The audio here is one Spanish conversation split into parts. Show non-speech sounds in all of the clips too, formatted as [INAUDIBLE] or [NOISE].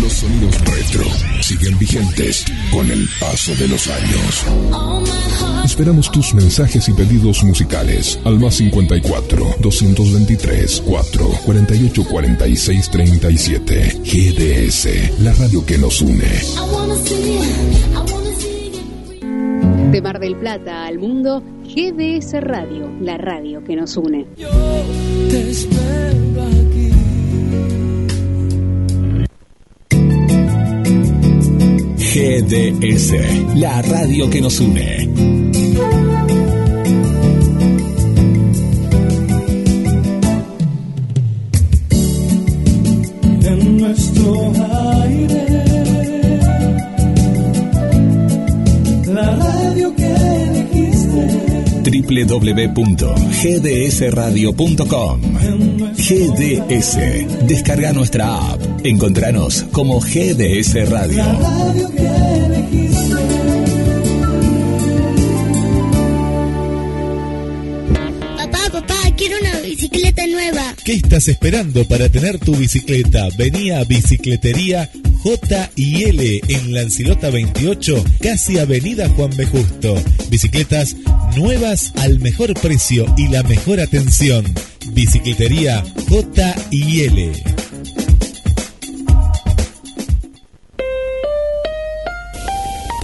Los sonidos retro siguen vigentes con el paso de los años. Esperamos tus mensajes y pedidos musicales al más 54 223 4 48 46 37. GDS, la radio que nos une. De Mar del Plata al mundo, GDS Radio, la radio que nos une. GDS, la radio que nos une. En nuestro aire, la radio que elegiste. www.gdsradio.com GDS. Descarga nuestra app. Encontranos como GDS Radio. Papá, papá, quiero una bicicleta nueva. ¿Qué estás esperando para tener tu bicicleta? Vení a Bicicletería J y L en Lancilota 28, casi Avenida Juan B. Justo. Bicicletas nuevas al mejor precio y la mejor atención. Bicicletería J y L.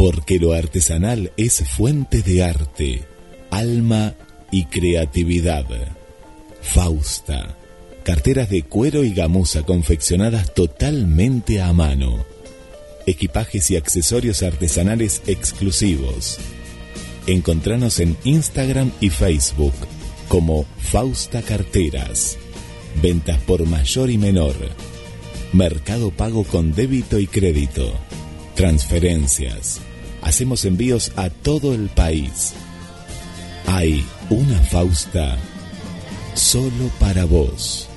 Porque lo artesanal es fuente de arte, alma y creatividad. Fausta. Carteras de cuero y gamuza confeccionadas totalmente a mano. Equipajes y accesorios artesanales exclusivos. Encontranos en Instagram y Facebook como Fausta Carteras. Ventas por mayor y menor. Mercado pago con débito y crédito. Transferencias. Hacemos envíos a todo el país. Hay una Fausta solo para vos.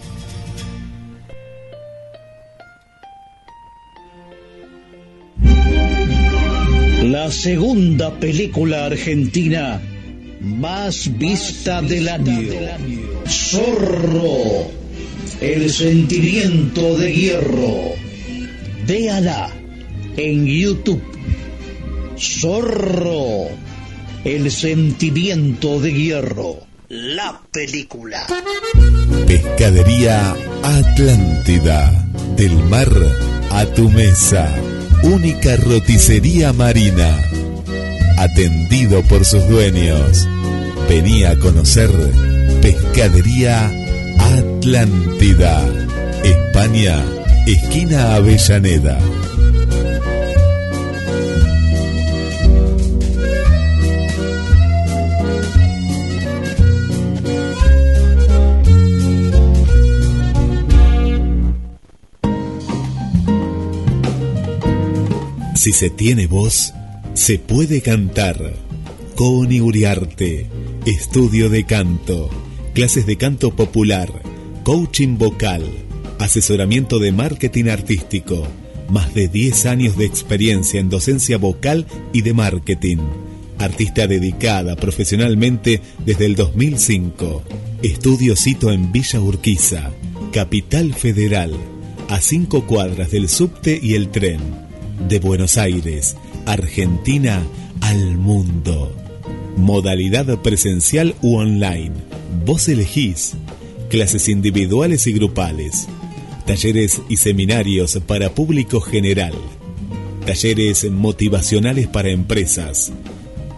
La segunda película argentina más vista del año. Zorro, el sentimiento de hierro. Véala en YouTube. Zorro, el sentimiento de hierro. La película. Pescadería Atlántida. Del mar a tu mesa. Única roticería marina. Atendido por sus dueños. Venía a conocer Pescadería Atlántida. España, esquina Avellaneda. Si se tiene voz, se puede cantar. Coni Uriarte, estudio de canto, clases de canto popular, coaching vocal, asesoramiento de marketing artístico, más de 10 años de experiencia en docencia vocal y de marketing. Artista dedicada profesionalmente desde el 2005. Estudio cito en Villa Urquiza, Capital Federal, a cinco cuadras del subte y el tren de Buenos Aires, Argentina al mundo. Modalidad presencial u online. Vos elegís. Clases individuales y grupales. Talleres y seminarios para público general. Talleres motivacionales para empresas.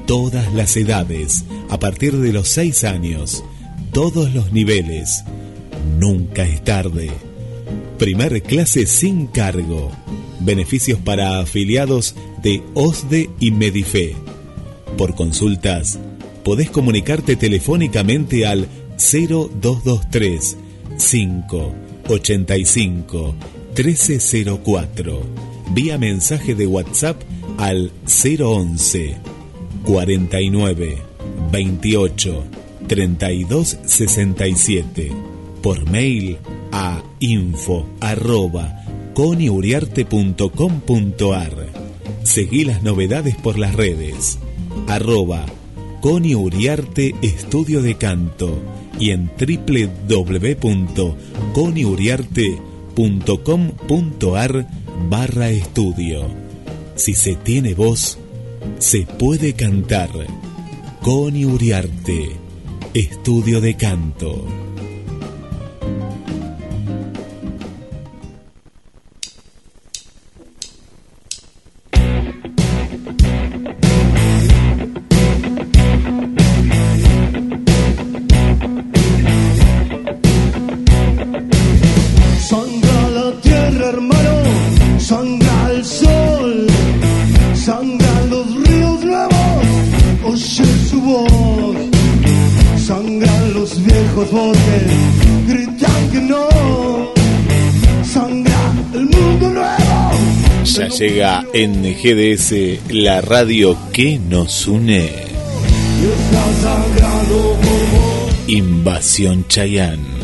Todas las edades, a partir de los 6 años. Todos los niveles. Nunca es tarde. Primer clase sin cargo. Beneficios para afiliados de OSDE y Medife. Por consultas, podés comunicarte telefónicamente al 0223 585 1304. Vía mensaje de WhatsApp al 011 49 28 32 67. Por mail a info coniuriarte.com.ar. Seguí las novedades por las redes. Arroba Coni Uriarte Estudio de Canto y en www.radioquenosuneconexiones.com.ar barra estudio. Si se tiene voz, se puede cantar. Con Uriarte, Estudio de Canto. En GDS la radio que nos une. Invasión Chayán.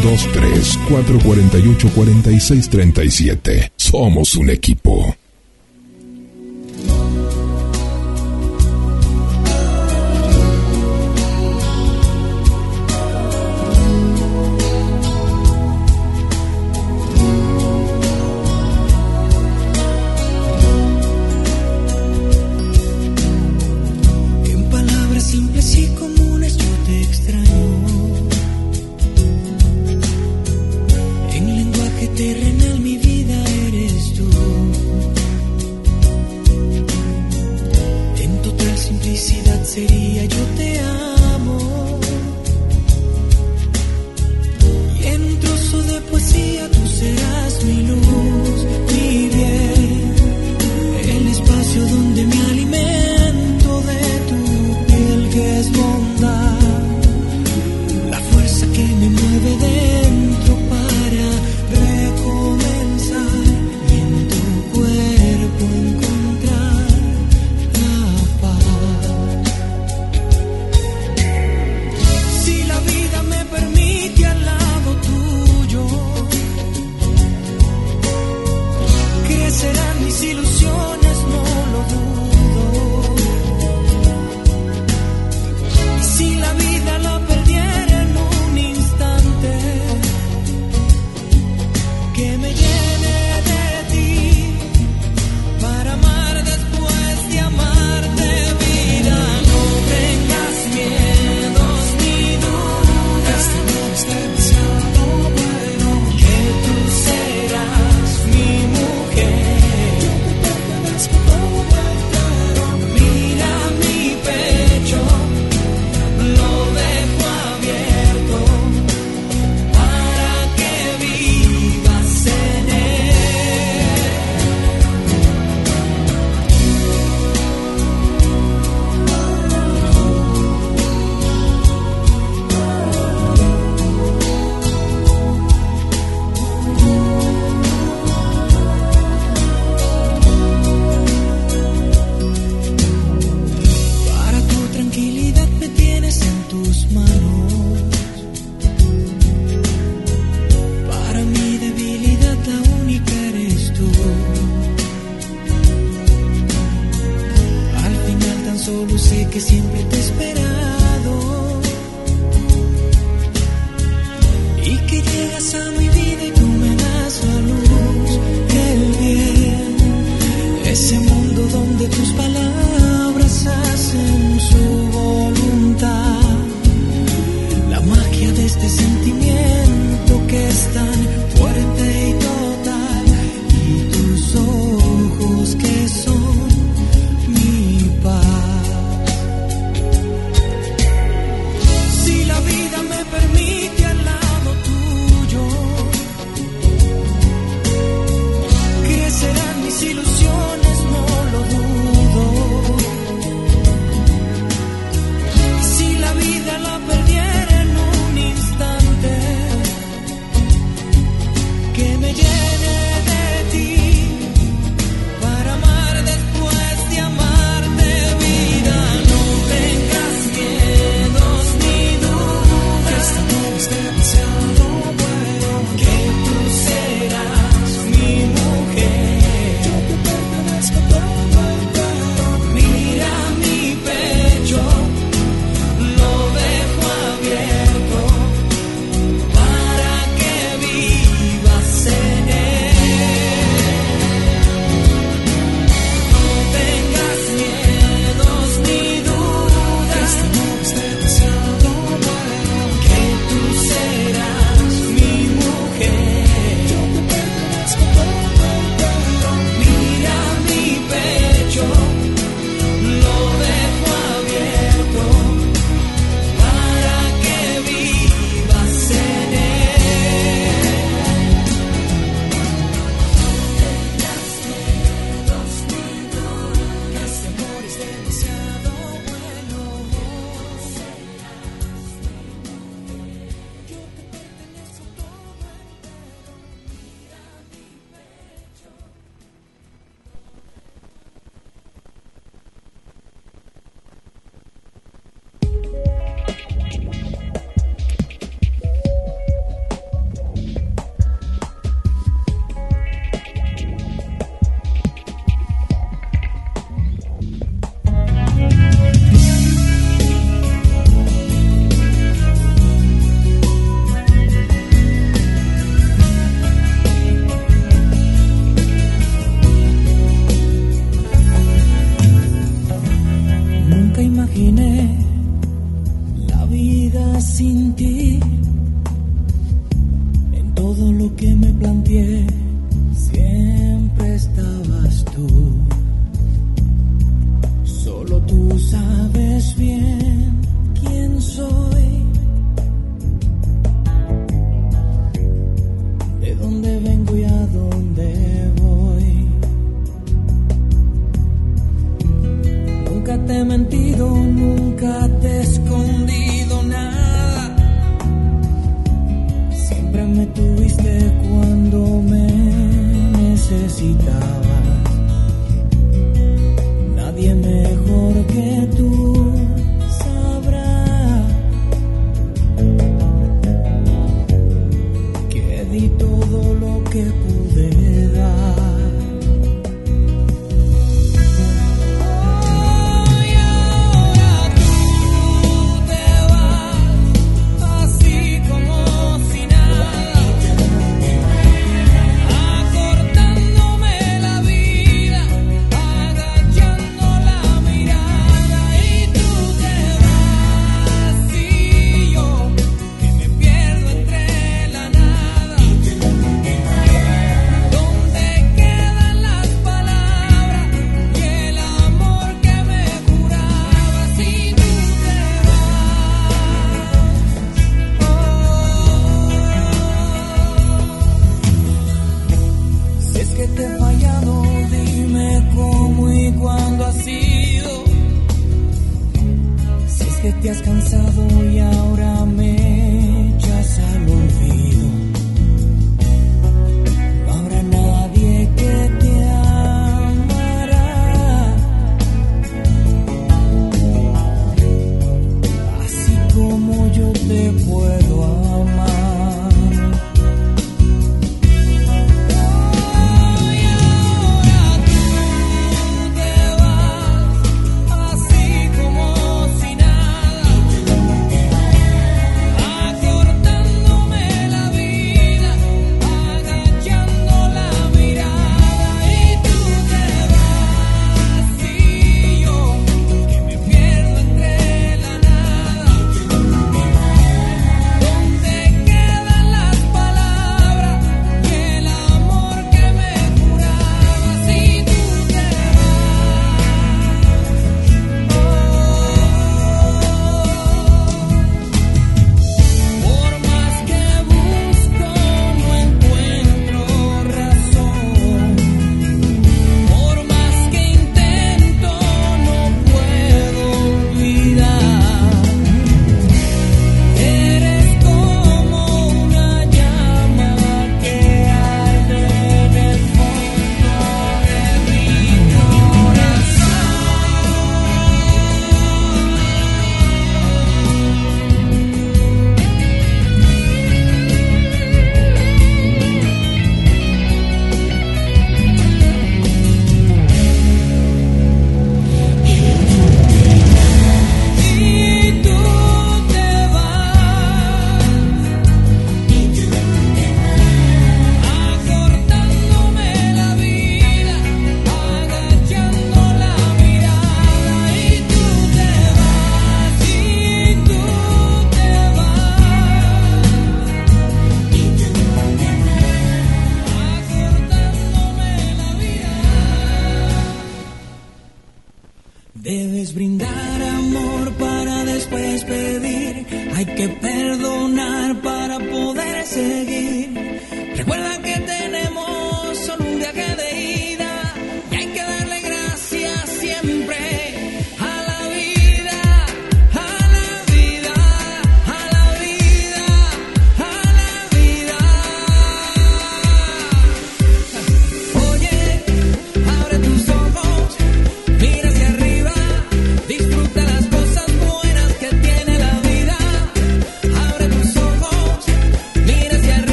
223 448 4637. Somos un equipo.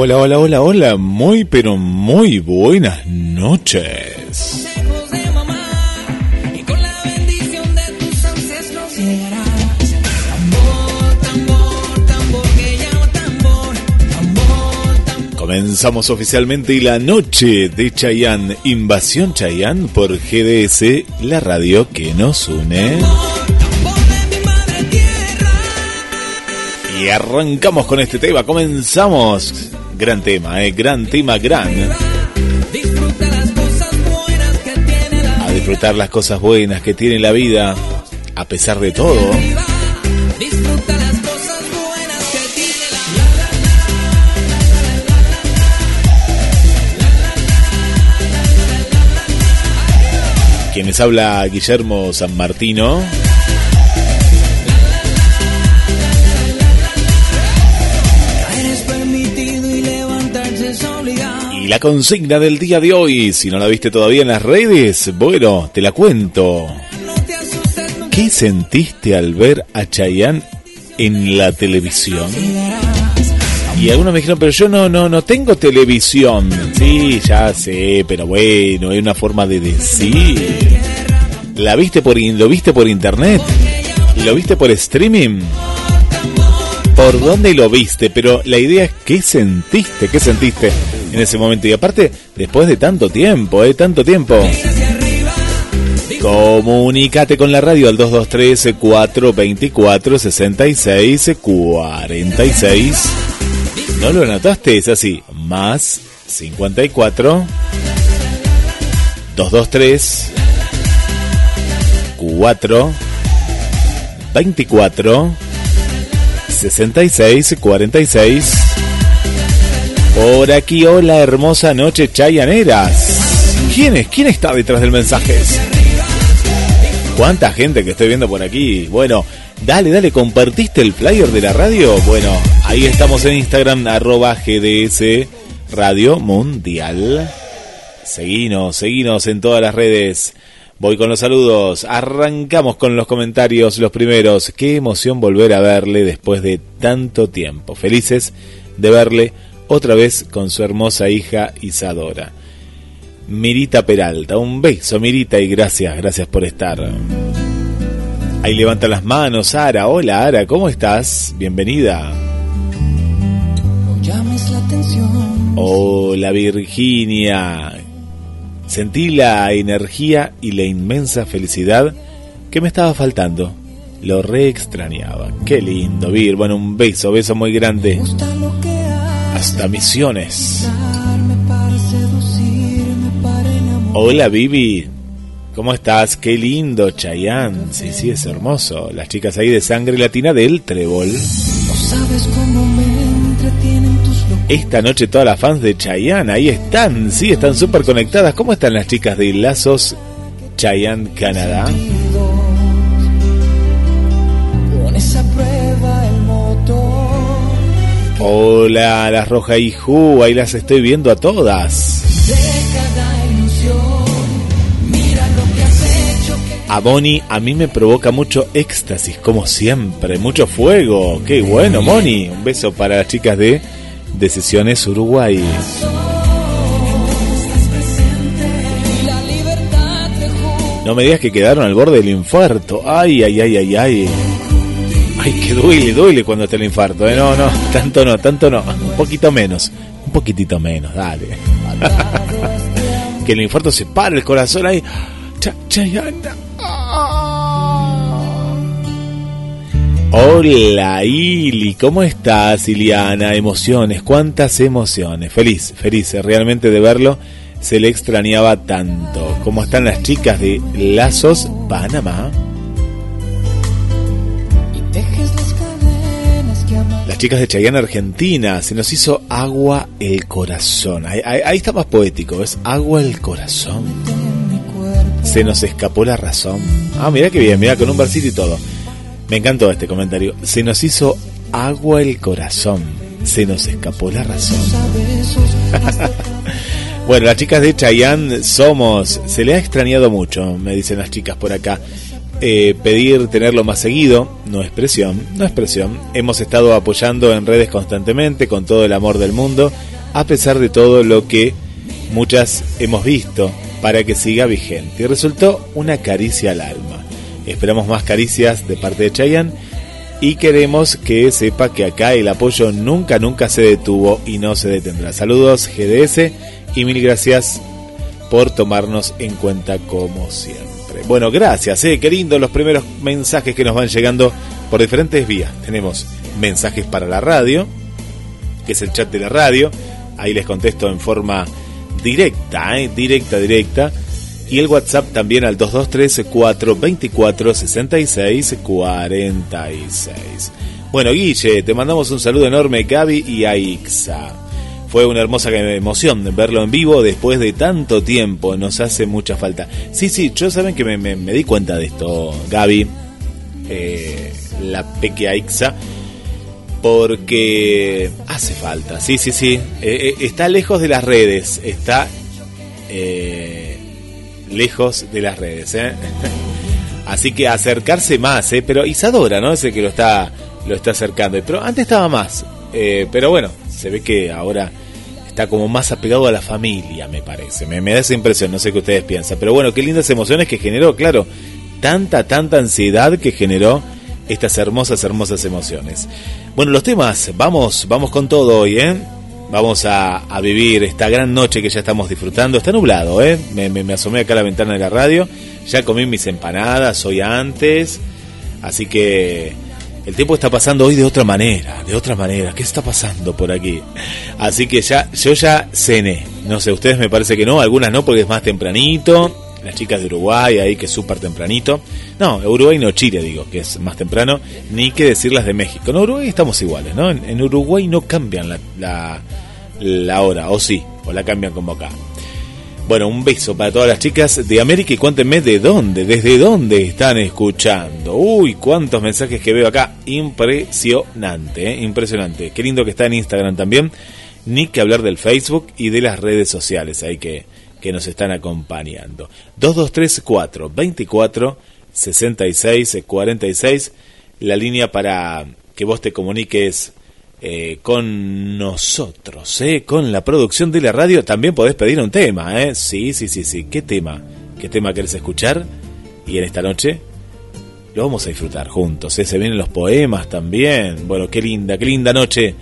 Hola, hola, hola, hola, muy pero muy buenas noches. Comenzamos oficialmente la noche de Chayanne, Invasión Chayanne por GDS, la radio que nos une. Y arrancamos con este tema, comenzamos Gran tema, eh, gran tema, gran. disfrutar las cosas buenas que tiene la vida a pesar de todo. Quienes habla Guillermo San Martino. La consigna del día de hoy, si no la viste todavía en las redes, bueno, te la cuento. ¿Qué sentiste al ver a Chayanne en la televisión? Y algunos me dijeron, pero yo no, no, no tengo televisión. Sí, ya sé, pero bueno, hay una forma de decir. ¿La viste por, ¿Lo viste por internet? ¿Lo viste por streaming? ¿Por dónde lo viste? Pero la idea es, ¿qué sentiste? ¿Qué sentiste? En ese momento. Y aparte, después de tanto tiempo, ¿eh? Tanto tiempo. Comunicate con la radio al 223-424-6646. ¿No lo anotaste? Es así. Más 54 223 4 24 66 46 por aquí, hola, hermosa noche, Chayaneras. ¿Quién es? ¿Quién está detrás del mensaje? ¿Cuánta gente que estoy viendo por aquí? Bueno, dale, dale, ¿compartiste el flyer de la radio? Bueno, ahí estamos en Instagram, arroba GDS Radio Mundial. Seguinos, seguinos en todas las redes. Voy con los saludos. Arrancamos con los comentarios, los primeros. Qué emoción volver a verle después de tanto tiempo. Felices de verle otra vez con su hermosa hija Isadora. Mirita Peralta, un beso Mirita y gracias, gracias por estar. Ahí levanta las manos, Ara. Hola Ara, ¿cómo estás? Bienvenida. Hola Virginia. Sentí la energía y la inmensa felicidad que me estaba faltando. Lo re extrañaba. Qué lindo, Vir. Bueno, un beso, beso muy grande hasta Misiones. Hola Vivi, ¿cómo estás? Qué lindo Chayán. Sí, sí, es hermoso. Las chicas ahí de sangre latina del Trébol. Esta noche todas las fans de Chayanne ahí están, sí, están súper conectadas. ¿Cómo están las chicas de Lazos Chayanne Canadá? Hola, las Roja y Ju, ahí las estoy viendo a todas. A Moni a mí me provoca mucho éxtasis, como siempre, mucho fuego. Qué bueno, Moni. Un beso para las chicas de Decisiones Uruguay. No me digas que quedaron al borde del infarto. Ay, ay, ay, ay, ay. Ay, que duele, duele cuando te el infarto. ¿eh? No, no, tanto no, tanto no. Un poquito menos. Un poquitito menos, dale. [LAUGHS] que el infarto se para el corazón ahí. Chayana. Hola Ili, ¿cómo estás Iliana? Emociones, cuántas emociones. Feliz, feliz eh, realmente de verlo. Se le extrañaba tanto. ¿Cómo están las chicas de Lazos, Panamá? Las chicas de Chayanne Argentina, se nos hizo agua el corazón. Ahí, está más poético, es agua el corazón. Se nos escapó la razón. Ah, mira qué bien, mira con un versito y todo. Me encantó este comentario. Se nos hizo agua el corazón. Se nos escapó la razón. [LAUGHS] bueno, las chicas de Chayanne somos. Se le ha extrañado mucho, me dicen las chicas por acá. Eh, pedir tenerlo más seguido, no es presión, no es presión. Hemos estado apoyando en redes constantemente con todo el amor del mundo, a pesar de todo lo que muchas hemos visto para que siga vigente. Y resultó una caricia al alma. Esperamos más caricias de parte de Chayanne y queremos que sepa que acá el apoyo nunca, nunca se detuvo y no se detendrá. Saludos GDS y mil gracias por tomarnos en cuenta como siempre. Bueno, gracias, eh, qué lindo los primeros mensajes que nos van llegando por diferentes vías. Tenemos mensajes para la radio, que es el chat de la radio. Ahí les contesto en forma directa, eh, directa, directa. y el WhatsApp también al 223-424-6646. Bueno, Guille, te mandamos un saludo enorme, Gaby y Aixa. Fue una hermosa emoción verlo en vivo después de tanto tiempo, nos hace mucha falta. Sí, sí, yo saben que me, di cuenta de esto, Gaby, eh, la pequeña Aixa porque hace falta, sí, sí, sí. Eh, eh, está lejos de las redes, está eh, lejos de las redes. [LAUGHS] Así que acercarse más, pero Isadora, ¿no? Es el que lo está, lo está acercando. Pero antes estaba más. pero bueno, se ve que ahora está como más apegado a la familia, me parece. Me, me da esa impresión, no sé qué ustedes piensan. Pero bueno, qué lindas emociones que generó, claro. Tanta, tanta ansiedad que generó estas hermosas, hermosas emociones. Bueno, los temas, vamos, vamos con todo hoy, ¿eh? Vamos a, vivir esta gran noche que ya estamos disfrutando. Está nublado, ¿eh? Me, me, asomé acá a la ventana de la radio. Ya comí mis empanadas hoy antes. Así que el tiempo está pasando hoy de otra manera, de otra manera. ¿Qué está pasando por aquí? Así que ya, yo ya cené. No sé, ustedes me parece que no, algunas no porque es más tempranito las chicas de Uruguay ahí que es súper tempranito. No, Uruguay no Chile, digo, que es más temprano, ni que decir las de México. En Uruguay estamos iguales, ¿no? En, Uruguay no cambian la, la, hora, o sí, o la cambian como acá. Bueno, un beso para todas las chicas de América y cuéntenme de dónde, desde dónde están escuchando. Uy, cuántos mensajes que veo acá. Impresionante, ¿eh? impresionante. Qué lindo que está en Instagram también. Ni que hablar del Facebook y de las redes sociales. Hay que que nos están acompañando. 2234 24 66 46, la línea para que vos te comuniques eh, con nosotros, eh, con la producción de la radio. También podés pedir un tema, ¿eh? Sí, sí, sí, sí. ¿Qué tema? ¿Qué tema querés escuchar? Y en esta noche lo vamos a disfrutar juntos. ¿eh? Se vienen los poemas también. Bueno, qué linda, qué linda noche.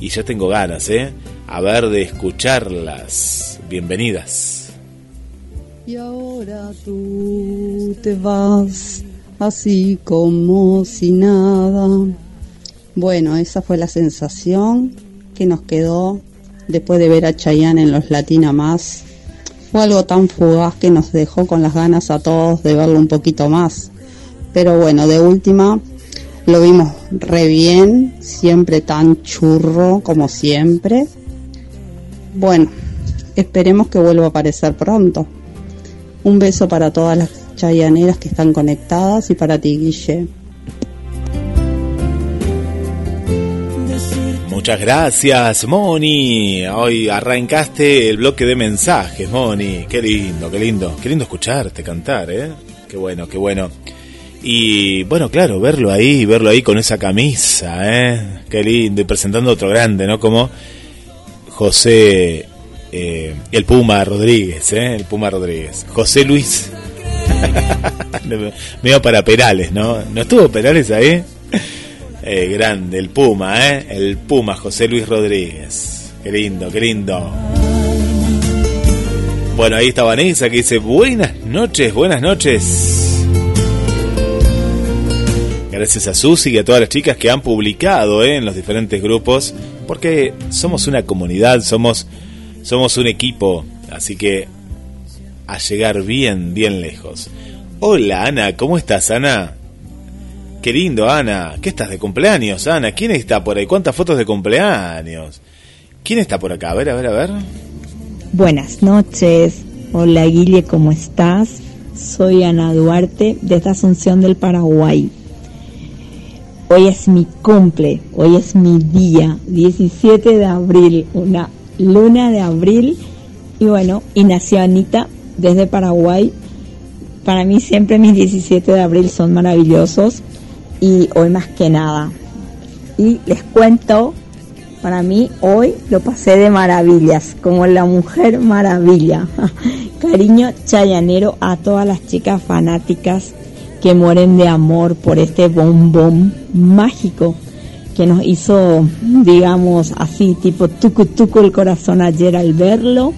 Y ya tengo ganas, ¿eh? A ver de escucharlas. Bienvenidas. Y ahora tú te vas así como si nada. Bueno, esa fue la sensación que nos quedó después de ver a Chayanne en los Latina Más. Fue algo tan fugaz que nos dejó con las ganas a todos de verlo un poquito más. Pero bueno, de última lo vimos re bien, siempre tan churro como siempre. Bueno, esperemos que vuelva a aparecer pronto. Un beso para todas las chayaneras que están conectadas y para ti, Guille. Muchas gracias, Moni. Hoy arrancaste el bloque de mensajes, Moni. Qué lindo, qué lindo. Qué lindo escucharte cantar, ¿eh? Qué bueno, qué bueno. Y bueno, claro, verlo ahí, verlo ahí con esa camisa, ¿eh? Qué lindo. Y presentando otro grande, ¿no? Como José eh, el Puma Rodríguez, ¿eh? el Puma Rodríguez. José Luis. [LAUGHS] Medio para Perales, ¿no? ¿No estuvo Perales ahí? Eh, grande, el Puma, ¿eh? El Puma, José Luis Rodríguez. Qué lindo, qué lindo. Bueno, ahí está Vanessa que dice, buenas noches, buenas noches. Gracias a Susi y a todas las chicas que han publicado ¿eh? en los diferentes grupos, porque somos una comunidad, somos somos un equipo, así que a llegar bien, bien lejos. Hola Ana, ¿cómo estás Ana? Qué lindo Ana, ¿qué estás de cumpleaños Ana? ¿Quién está por ahí? ¿Cuántas fotos de cumpleaños? ¿Quién está por acá? A ver, a ver, a ver. Buenas noches. Hola Guille, ¿cómo estás? Soy Ana Duarte desde Asunción del Paraguay. Hoy es mi cumple, hoy es mi día, 17 de abril, una luna de abril. Y bueno, y nació Anita desde Paraguay. Para mí siempre mis 17 de abril son maravillosos y hoy más que nada. Y les cuento, para mí hoy lo pasé de maravillas, como la mujer maravilla. [LAUGHS] Cariño chayanero a todas las chicas fanáticas que mueren de amor por este bombón mágico que nos hizo, digamos así, tipo tucu tucu el corazón ayer al verlo.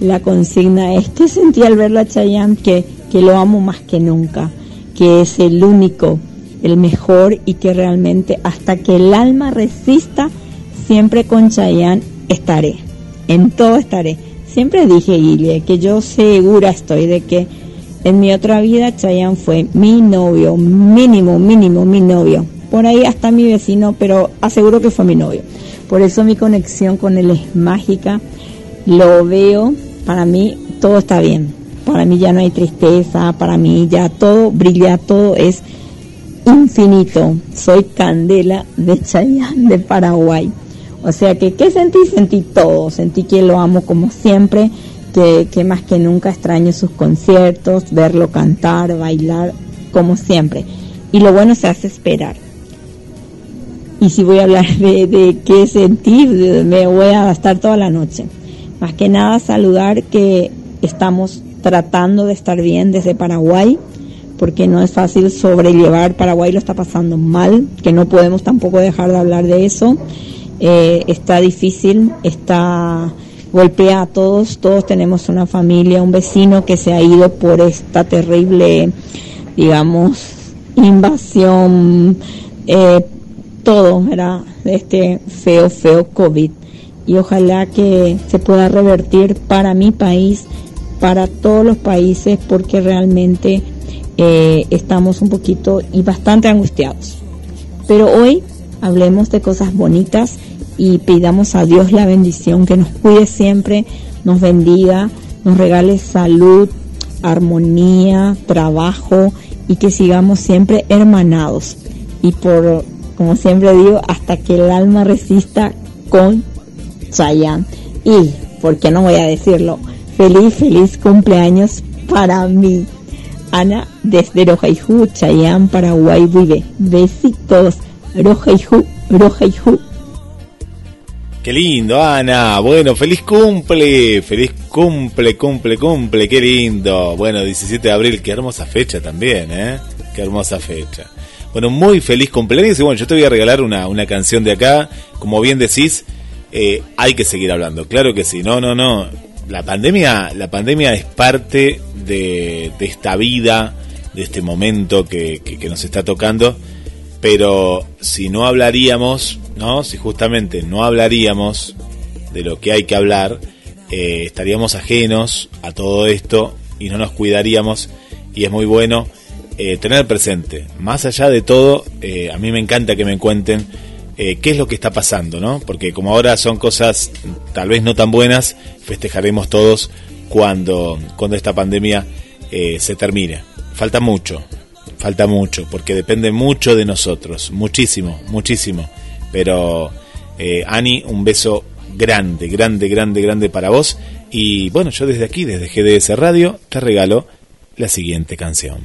La consigna es que sentí al verlo a Chayanne que, que lo amo más que nunca, que es el único, el mejor y que realmente hasta que el alma resista, siempre con Chayanne estaré. En todo estaré. Siempre dije, Guille, que yo segura estoy de que en mi otra vida Chayanne fue mi novio, mínimo, mínimo, mi novio. Por ahí hasta mi vecino, pero aseguro que fue mi novio. Por eso mi conexión con él es mágica. Lo veo, para mí todo está bien. Para mí ya no hay tristeza, para mí ya todo brilla, todo es infinito. Soy Candela de Chayanne de Paraguay. O sea que, ¿qué sentí? Sentí todo. Sentí que lo amo como siempre, que, que más que nunca extraño sus conciertos, verlo cantar, bailar, como siempre. Y lo bueno se hace esperar. Y si voy a hablar [LAUGHS] de, de qué sentir, me voy a gastar toda la noche. Más que nada saludar que estamos tratando de estar bien desde Paraguay, porque no es fácil sobrellevar, Paraguay lo está pasando mal, que no podemos tampoco dejar de hablar de eso. Eh, está difícil, está golpea a todos, todos tenemos una familia, un vecino que se ha ido por esta terrible, digamos, invasión, eh, todo, era este feo, feo COVID. Y ojalá que se pueda revertir para mi país, para todos los países, porque realmente eh, estamos un poquito y bastante angustiados. Pero hoy hablemos de cosas bonitas y pidamos a Dios la bendición, que nos cuide siempre, nos bendiga, nos regale salud, armonía, trabajo y que sigamos siempre hermanados. Y por, como siempre digo, hasta que el alma resista con Chayanne. Y, ¿por qué no voy a decirlo? Feliz, feliz cumpleaños para mí. Ana desde Rojaiju, Chayanne, Paraguay, vive. Besitos. Rojaiju, Rojaiju. Qué lindo, Ana. Bueno, feliz cumple. Feliz cumple, cumple, cumple. Qué lindo. Bueno, 17 de abril. Qué hermosa fecha también, ¿eh? Qué hermosa fecha. Bueno, muy feliz cumpleaños. Y bueno, yo te voy a regalar una, una canción de acá. Como bien decís, eh, hay que seguir hablando. Claro que sí. No, no, no. La pandemia, la pandemia es parte de, esta vida, de este momento que nos está tocando. Pero si no hablaríamos ¿no? Si justamente no hablaríamos de lo que hay que hablar, eh, estaríamos ajenos a todo esto y no nos cuidaríamos y es muy bueno eh, tener presente. Más allá de todo, eh, a mí me encanta que me cuenten qué es lo que está pasando, ¿no? Porque como ahora son cosas tal vez no tan buenas, festejaremos todos cuando, cuando esta pandemia se termine. Falta mucho, falta mucho, porque depende mucho de nosotros, muchísimo, muchísimo. Pero, eh, Ani, un beso grande, grande, grande, grande para vos. Y bueno, yo desde aquí, desde GDS Radio, te regalo la siguiente canción.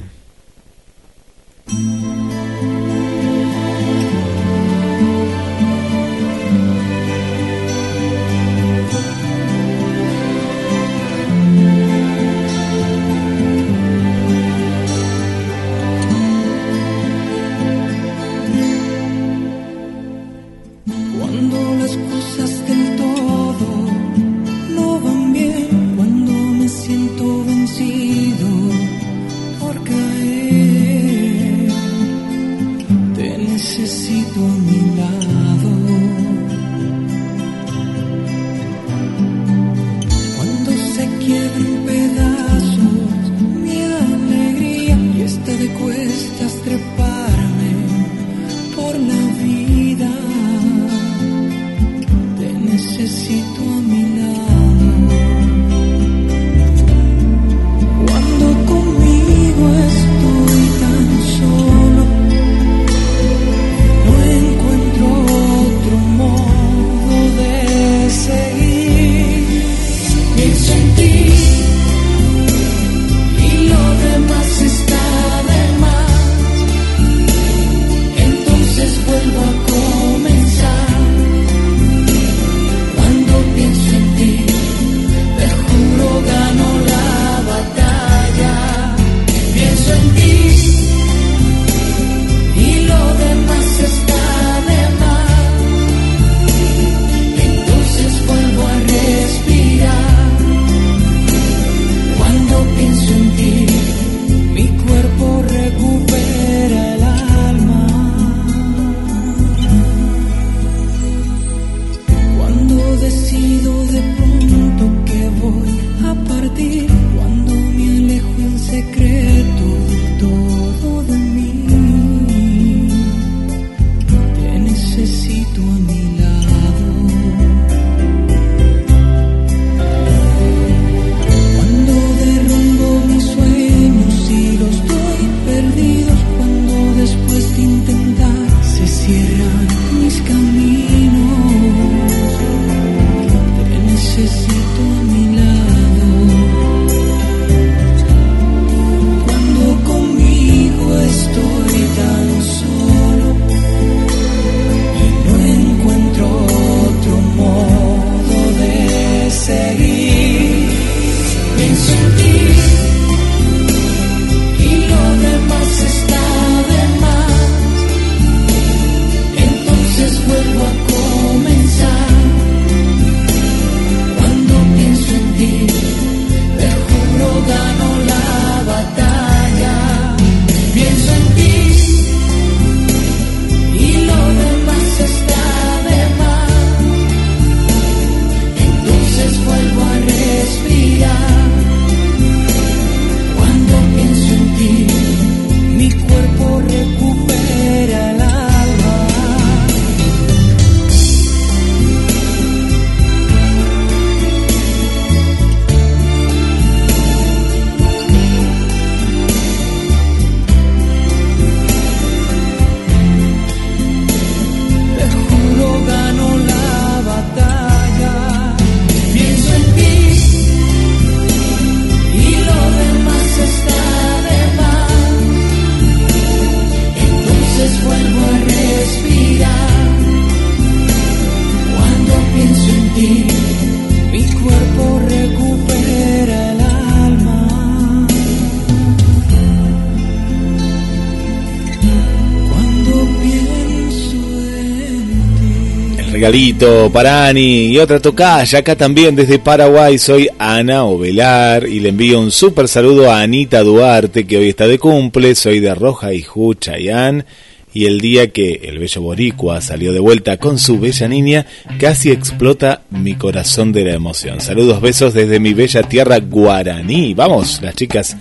Regalito para Ani y otra tocaya acá también desde Paraguay. Soy Ana Ovelar y le envío un súper saludo a Anita Duarte que hoy está de cumple. Soy de Roja y Chayán. Y el día que el bello boricua salió de vuelta con su bella niña, casi explota mi corazón de la emoción. Saludos, besos desde mi bella tierra guaraní. Vamos, las chicas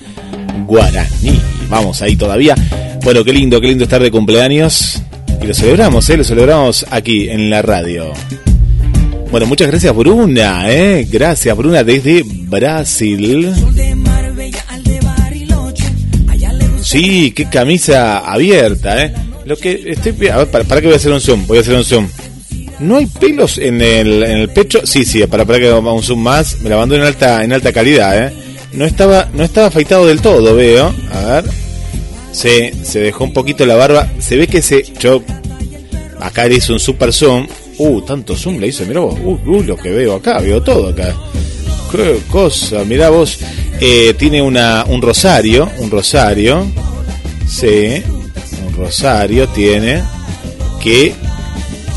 guaraní. Vamos ahí todavía. Bueno, qué lindo, qué lindo estar de cumpleaños. Y lo celebramos, ¿eh? Lo celebramos aquí en la radio. Bueno, muchas gracias Bruna, ¿eh? Gracias Bruna desde Brasil. Sí, qué camisa abierta, ¿eh? Lo que estoy... A ver, para, para que voy a hacer un zoom, voy a hacer un zoom. ¿No hay pelos en el, en el pecho? Sí, sí, para, para que haga un zoom más. Me la mando en alta, en alta calidad, ¿eh? No estaba, no estaba afeitado del todo, veo. A ver. Sí, se dejó un poquito la barba. Se ve que se. Yo. Acá le un super zoom. Uh, tanto zoom le hice, mira vos. Uh, uh, lo que veo acá, veo todo acá. Qué cosa, mira vos. Eh, tiene una, un rosario, un rosario. Sí, un rosario tiene. Que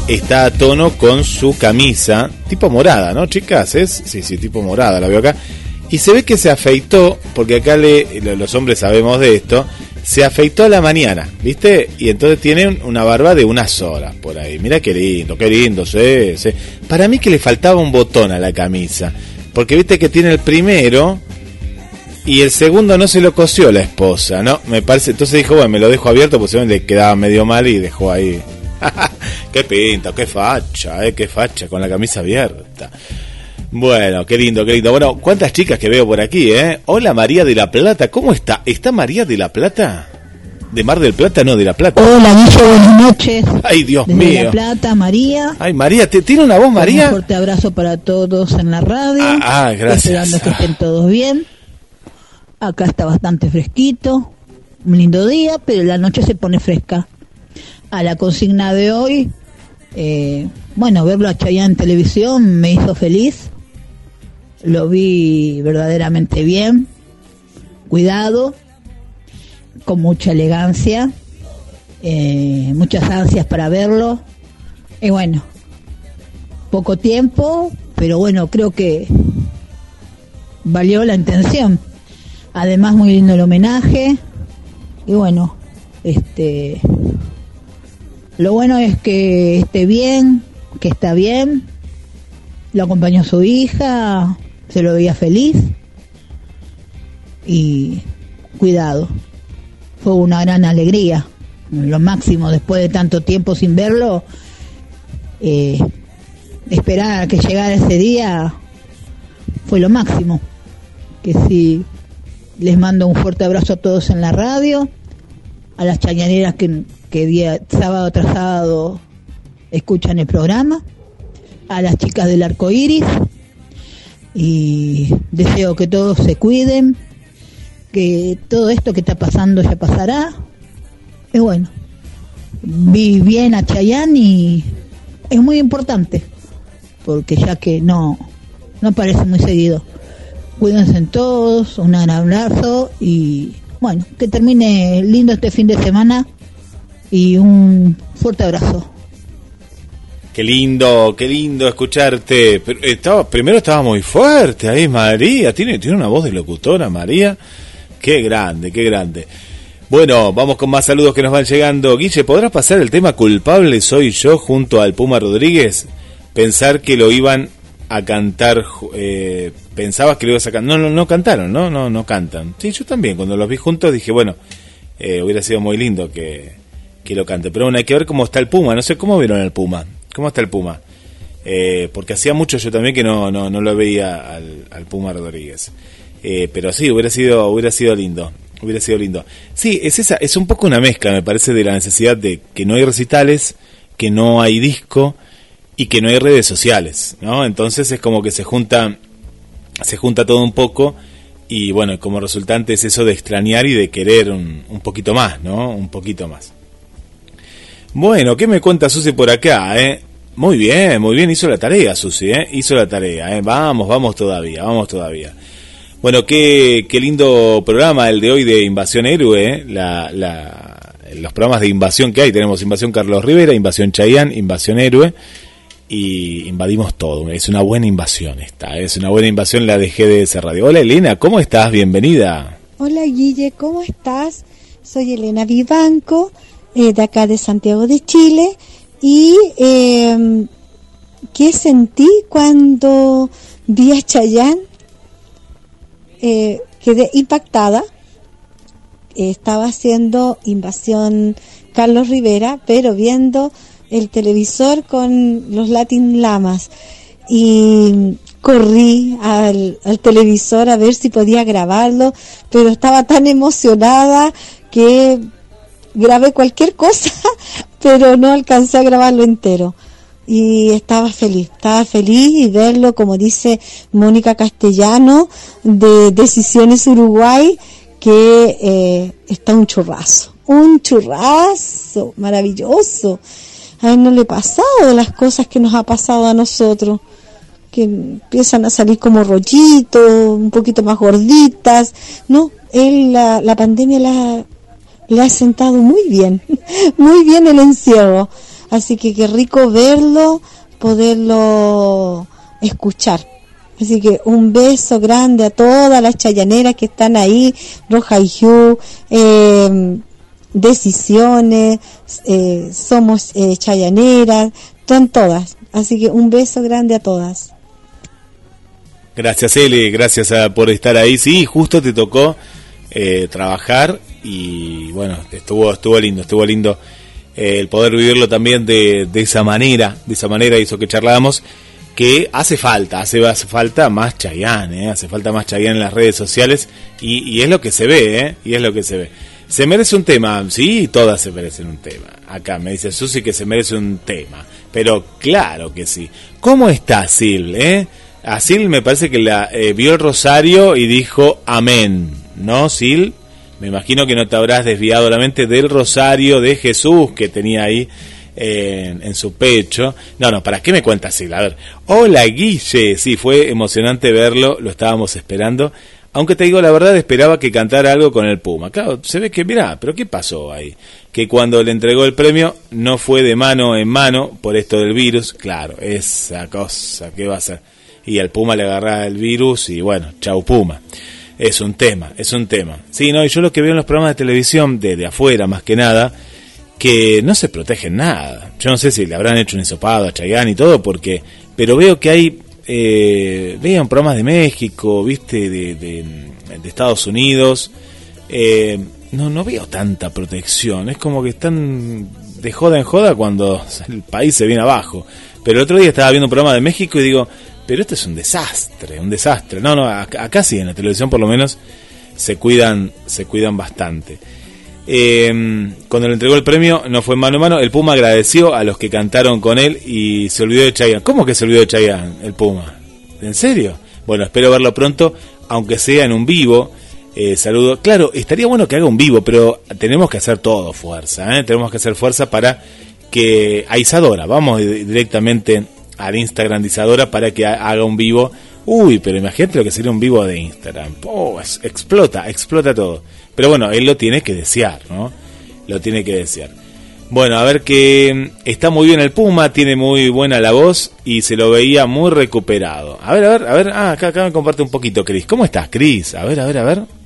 está a tono con su camisa. Tipo morada, ¿no, chicas? ¿Es? Sí, sí, tipo morada, la veo acá. Y se ve que se afeitó, porque acá le, los hombres sabemos de esto se afeitó la mañana, ¿viste? Y entonces tiene una barba de unas horas por ahí. Mira qué lindo, qué lindo, sí. Para mí que le faltaba un botón a la camisa, porque viste que tiene el primero y el segundo no se lo cosió la esposa, ¿no? Me parece, entonces dijo, bueno, me lo dejo abierto, pues le quedaba medio mal y dejó ahí. [LAUGHS] qué pinta, qué facha, eh, qué facha con la camisa abierta. Bueno, qué lindo, qué lindo. Bueno, cuántas chicas que veo por aquí, ¿eh? Hola María de la Plata, ¿cómo está? ¿Está María de la Plata? ¿De Mar del Plata? No, de la Plata. Hola Guillo, buenas noches. Ay, Dios mío. De la Plata, María. Ay, María, ¿tiene una voz, María? Un fuerte abrazo para todos en la radio. Ah, ah gracias. Esperando que estén todos bien. Acá está bastante fresquito. Un lindo día, pero la noche se pone fresca. A la consigna de hoy, eh, bueno, verlo a Chayanne en televisión me hizo feliz lo vi verdaderamente bien, cuidado, con mucha elegancia, eh, muchas ansias para verlo. Y bueno, poco tiempo, pero bueno, creo que valió la intención. Además, muy lindo el homenaje. Y bueno, este. Lo bueno es que esté bien, que está bien. Lo acompañó su hija, se lo veía feliz y cuidado. Fue una gran alegría, lo máximo después de tanto tiempo sin verlo. Eh, esperar a que llegara ese día fue lo máximo. Que sí, les mando un fuerte abrazo a todos en la radio, a las chañaneras que, que día sábado tras sábado escuchan el programa, a las chicas del arco iris y deseo que todos se cuiden, que todo esto que está pasando ya pasará. Y bueno, vi bien a Chayanne y es muy importante, porque ya que no, no aparece muy seguido. Cuídense todos, un abrazo y bueno, que termine lindo este fin de semana y un fuerte abrazo. Qué lindo, qué lindo escucharte. Pero estaba, primero estaba muy fuerte ahí, María. Tiene, tiene una voz de locutora, María. Qué grande, qué grande. Bueno, vamos con más saludos que nos van llegando. Guille, ¿podrás pasar el tema culpable soy yo junto al Puma Rodríguez? Pensar que lo iban a cantar, eh, pensabas que lo ibas a cantar. No, no, no cantaron, ¿no? No, no cantan. Sí, yo también. Cuando los vi juntos dije, bueno, eh, hubiera sido muy lindo que, que lo cante. Pero bueno, hay que ver cómo está el Puma. No sé cómo vieron el Puma. ¿Cómo está el Puma? Eh, porque hacía mucho yo también que no, no, no lo veía al, Puma Rodríguez. Eh, pero sí, hubiera sido, hubiera sido lindo. Hubiera sido lindo. Sí, es esa, es un poco una mezcla, me parece, de la necesidad de que no hay recitales, que no hay disco y que no hay redes sociales, ¿no? Entonces es como que se junta, se junta todo un poco y bueno, como resultante es eso de extrañar y de querer un, un poquito más, ¿no? Un poquito más. Bueno, ¿qué me cuenta Susi por acá, eh? Muy bien, muy bien, hizo la tarea, Susi, ¿eh? Hizo la tarea, ¿eh? Vamos, vamos todavía, vamos todavía. Bueno, qué, qué lindo programa el de hoy de Invasión Héroe, ¿eh? la, la, los programas de invasión que hay. Tenemos Invasión Carlos Rivera, Invasión Chayán, Invasión Héroe. y invadimos todo. Es una buena invasión esta, es una buena invasión la de GDS Radio. Hola Elena, ¿cómo estás? Bienvenida. Hola Guille, ¿cómo estás? Soy Elena Vivanco, eh, de acá de Santiago de Chile. ¿Y eh, qué sentí cuando vi a Chayanne? Eh, quedé impactada. estaba haciendo invasión Carlos Rivera, pero viendo el televisor con los Latin Lamas y corrí al, televisor a ver si podía grabarlo, pero estaba tan emocionada que grabé cualquier cosa, [LAUGHS] pero no alcancé a grabarlo entero. Y estaba feliz, estaba feliz y verlo, como dice Mónica Castellano, de Decisiones Uruguay, que eh, está un churrazo, un churrazo maravilloso a él no le ha pasado las cosas que nos ha pasado a nosotros, que empiezan a salir como rollitos, un poquito más gorditas, no, él la, la pandemia la, le ha sentado muy bien, [LAUGHS] muy bien el encierro, así que qué rico verlo, poderlo escuchar. Así que un beso grande a todas las chayaneras que están ahí, Roja y Hugh, eh, decisiones, somos eh, chayaneras, están todas. Así que un beso grande a todas. Gracias Eli, gracias ah, por estar ahí. Sí, justo te tocó eh, trabajar y bueno, estuvo estuvo lindo, estuvo lindo eh, el poder vivirlo también de, de esa manera, de esa manera hizo que charlábamos que hace falta, hace, falta más Chayanne, hace falta más Chayanne en las redes sociales y, y es lo que se ve, ¿eh? y es lo que se ve. Se merece un tema, sí, todas se merecen un tema. Acá me dice Susi que se merece un tema, pero claro que sí. ¿Cómo está Sil? Eh? A Sil me parece que la eh, vio el rosario y dijo amén, ¿no, Sil? Me imagino que no te habrás desviado la mente del rosario de Jesús que tenía ahí en, en, su pecho. No, no, ¿para qué me cuentas Sil? A ver, hola Guille, sí, fue emocionante verlo, lo estábamos esperando. Aunque te digo la verdad, esperaba que cantara algo con el Puma. Claro, se ve que, mirá, pero ¿qué pasó ahí? Que cuando le entregó el premio no fue de mano en mano por esto del virus. Claro, esa cosa, ¿qué va a ser? Y al Puma le agarraba el virus y bueno, chau Puma. Es un tema, es un tema. Sí, no, y yo lo que veo en los programas de televisión, desde afuera más que nada, que no se protegen nada. Yo no sé si le habrán hecho un ensopado a Chayanne y todo, porque, pero veo que hay eh, veían programas de México, viste, de, de, Estados Unidos. Eh, no, no veo tanta protección. Es como que están de joda en joda cuando el país se viene abajo. Pero el otro día estaba viendo un programa de México y digo, pero esto es un desastre, un desastre. No, no, acá sí, en la televisión por lo menos se cuidan, se cuidan bastante. Eh, cuando le entregó el premio, no fue mano a mano. El Puma agradeció a los que cantaron con él y se olvidó de Chayanne. ¿Cómo que se olvidó de Chayanne, el Puma? ¿En serio? Bueno, espero verlo pronto, aunque sea en un vivo. Eh, saludo. Claro, estaría bueno que haga un vivo, pero tenemos que hacer todo fuerza. ¿eh? Tenemos que hacer fuerza para que a Isadora, vamos directamente al Instagram de Isadora para que haga un vivo. Uy, pero imagínate lo que sería un vivo de Instagram. Oh, explota, explota todo. Pero bueno, él lo tiene que desear, ¿no? Lo tiene que desear. Bueno, a ver que está muy bien el Puma, tiene muy buena la voz y se lo veía muy recuperado. A ver, a ver, a ver. Ah, acá, acá me comparte un poquito, Cris. ¿Cómo estás, Cris? A ver, a ver, a ver.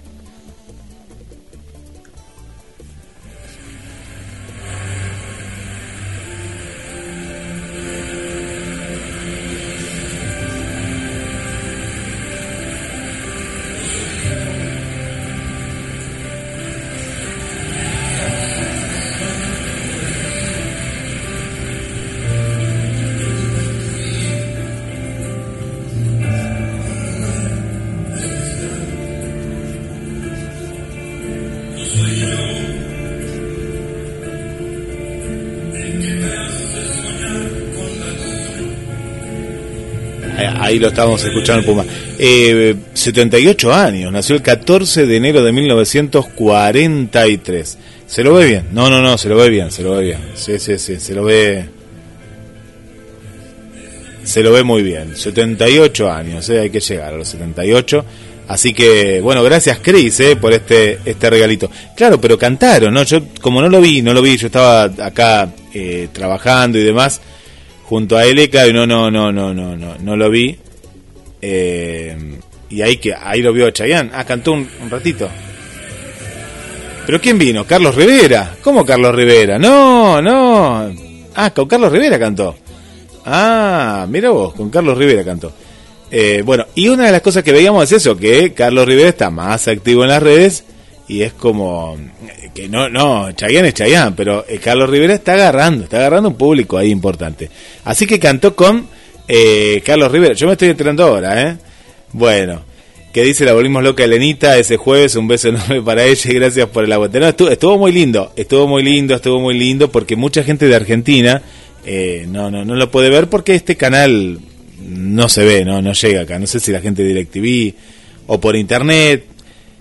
Lo estábamos escuchando en Puma. Eh, 78 años, nació el 14 de enero de 1943. ¿Se lo ve bien? No, no, no, se lo ve bien, se lo ve bien. Sí, sí, sí, se lo ve. Se lo ve muy bien. 78 años, eh, hay que llegar a los 78. Así que, bueno, gracias Chris eh, por este, este regalito. Claro, pero cantaron, ¿no? Yo, como no lo vi, no lo vi, yo estaba acá eh, trabajando y demás junto a él, claro, no, no, no, no, no, no, no lo vi. Eh, y ahí que ahí lo vio Chayanne. Ah, cantó un, ratito. ¿Pero quién vino? Carlos Rivera. ¿Cómo Carlos Rivera? No, no. Ah, con Carlos Rivera cantó. Ah, mira vos, con Carlos Rivera cantó. Eh, bueno, y una de las cosas que veíamos es eso, que Carlos Rivera está más activo en las redes y es como que no, no, Chayanne es Chayanne, pero eh, Carlos Rivera está agarrando, está agarrando un público ahí importante. Así que cantó con eh, Carlos Rivera. Yo me estoy enterando ahora, ¿eh? Bueno, que dice la volvimos loca Elenita ese jueves, un beso [LAUGHS] enorme para ella y gracias por el aguante. No, estuvo, estuvo muy lindo, estuvo muy lindo, estuvo muy lindo porque mucha gente de Argentina eh, no, no, no lo puede ver porque este canal no se ve, no, no llega acá. No sé si la gente de DirecTV o por internet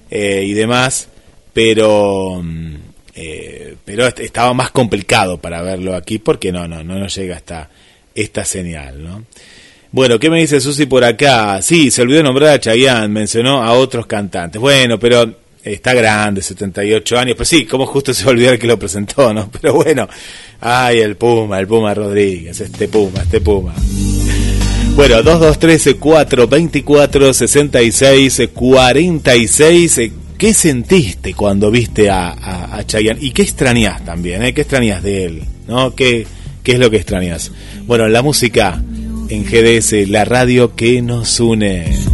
eh, y demás, pero mm, eh, pero estaba más complicado para verlo aquí porque no, no, no nos llega hasta esta señal, ¿no? Bueno, ¿qué me dice Susi por acá? Sí, se olvidó nombrar a Chayanne, mencionó a otros cantantes. Bueno, pero está grande, 78 años. Pues sí, como justo se olvidó el que lo presentó, ¿no? [LAUGHS] Pero bueno, ay, el Puma, el Puma Rodríguez, este Puma, este Puma. Bueno, 2213 424 66 46 ¿Qué sentiste cuando viste a, a, a Chayanne? ¿Y qué extrañas también? Eh? ¿Qué extrañas de él? ¿No? ¿Qué, ¿Qué es lo que extrañas? Bueno, la música en GDS, la radio que nos une.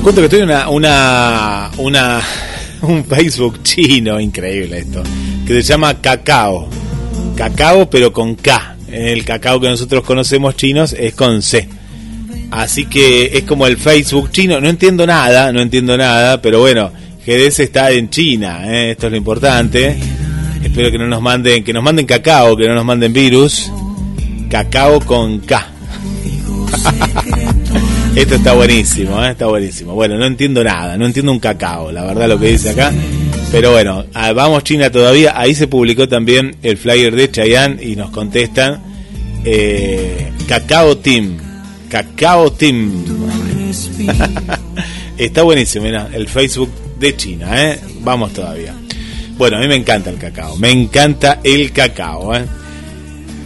Cuento que estoy una, una, una, [LAUGHS] un Facebook chino increíble esto, que se llama Cacao. Cacao pero con K. El cacao que nosotros conocemos chinos es con C. Así que es como el Facebook chino. No entiendo nada, no entiendo nada, pero bueno, GDS está en China, ¿eh? esto es lo importante. Espero que no nos manden, que nos manden cacao, que no nos manden virus. Cacao con K. [LAUGHS] Esto está buenísimo, ¿eh? está buenísimo. Bueno, no entiendo nada, no entiendo un cacao, la verdad lo que dice acá. Pero bueno, vamos China todavía. Ahí se publicó también el flyer de Chayanne y nos contestan eh, Cacao Team. Cacao Team. [LAUGHS] está buenísimo, mira, el Facebook de China, ¿eh? Vamos todavía. Bueno, a mí me encanta el cacao, me encanta el cacao, ¿eh?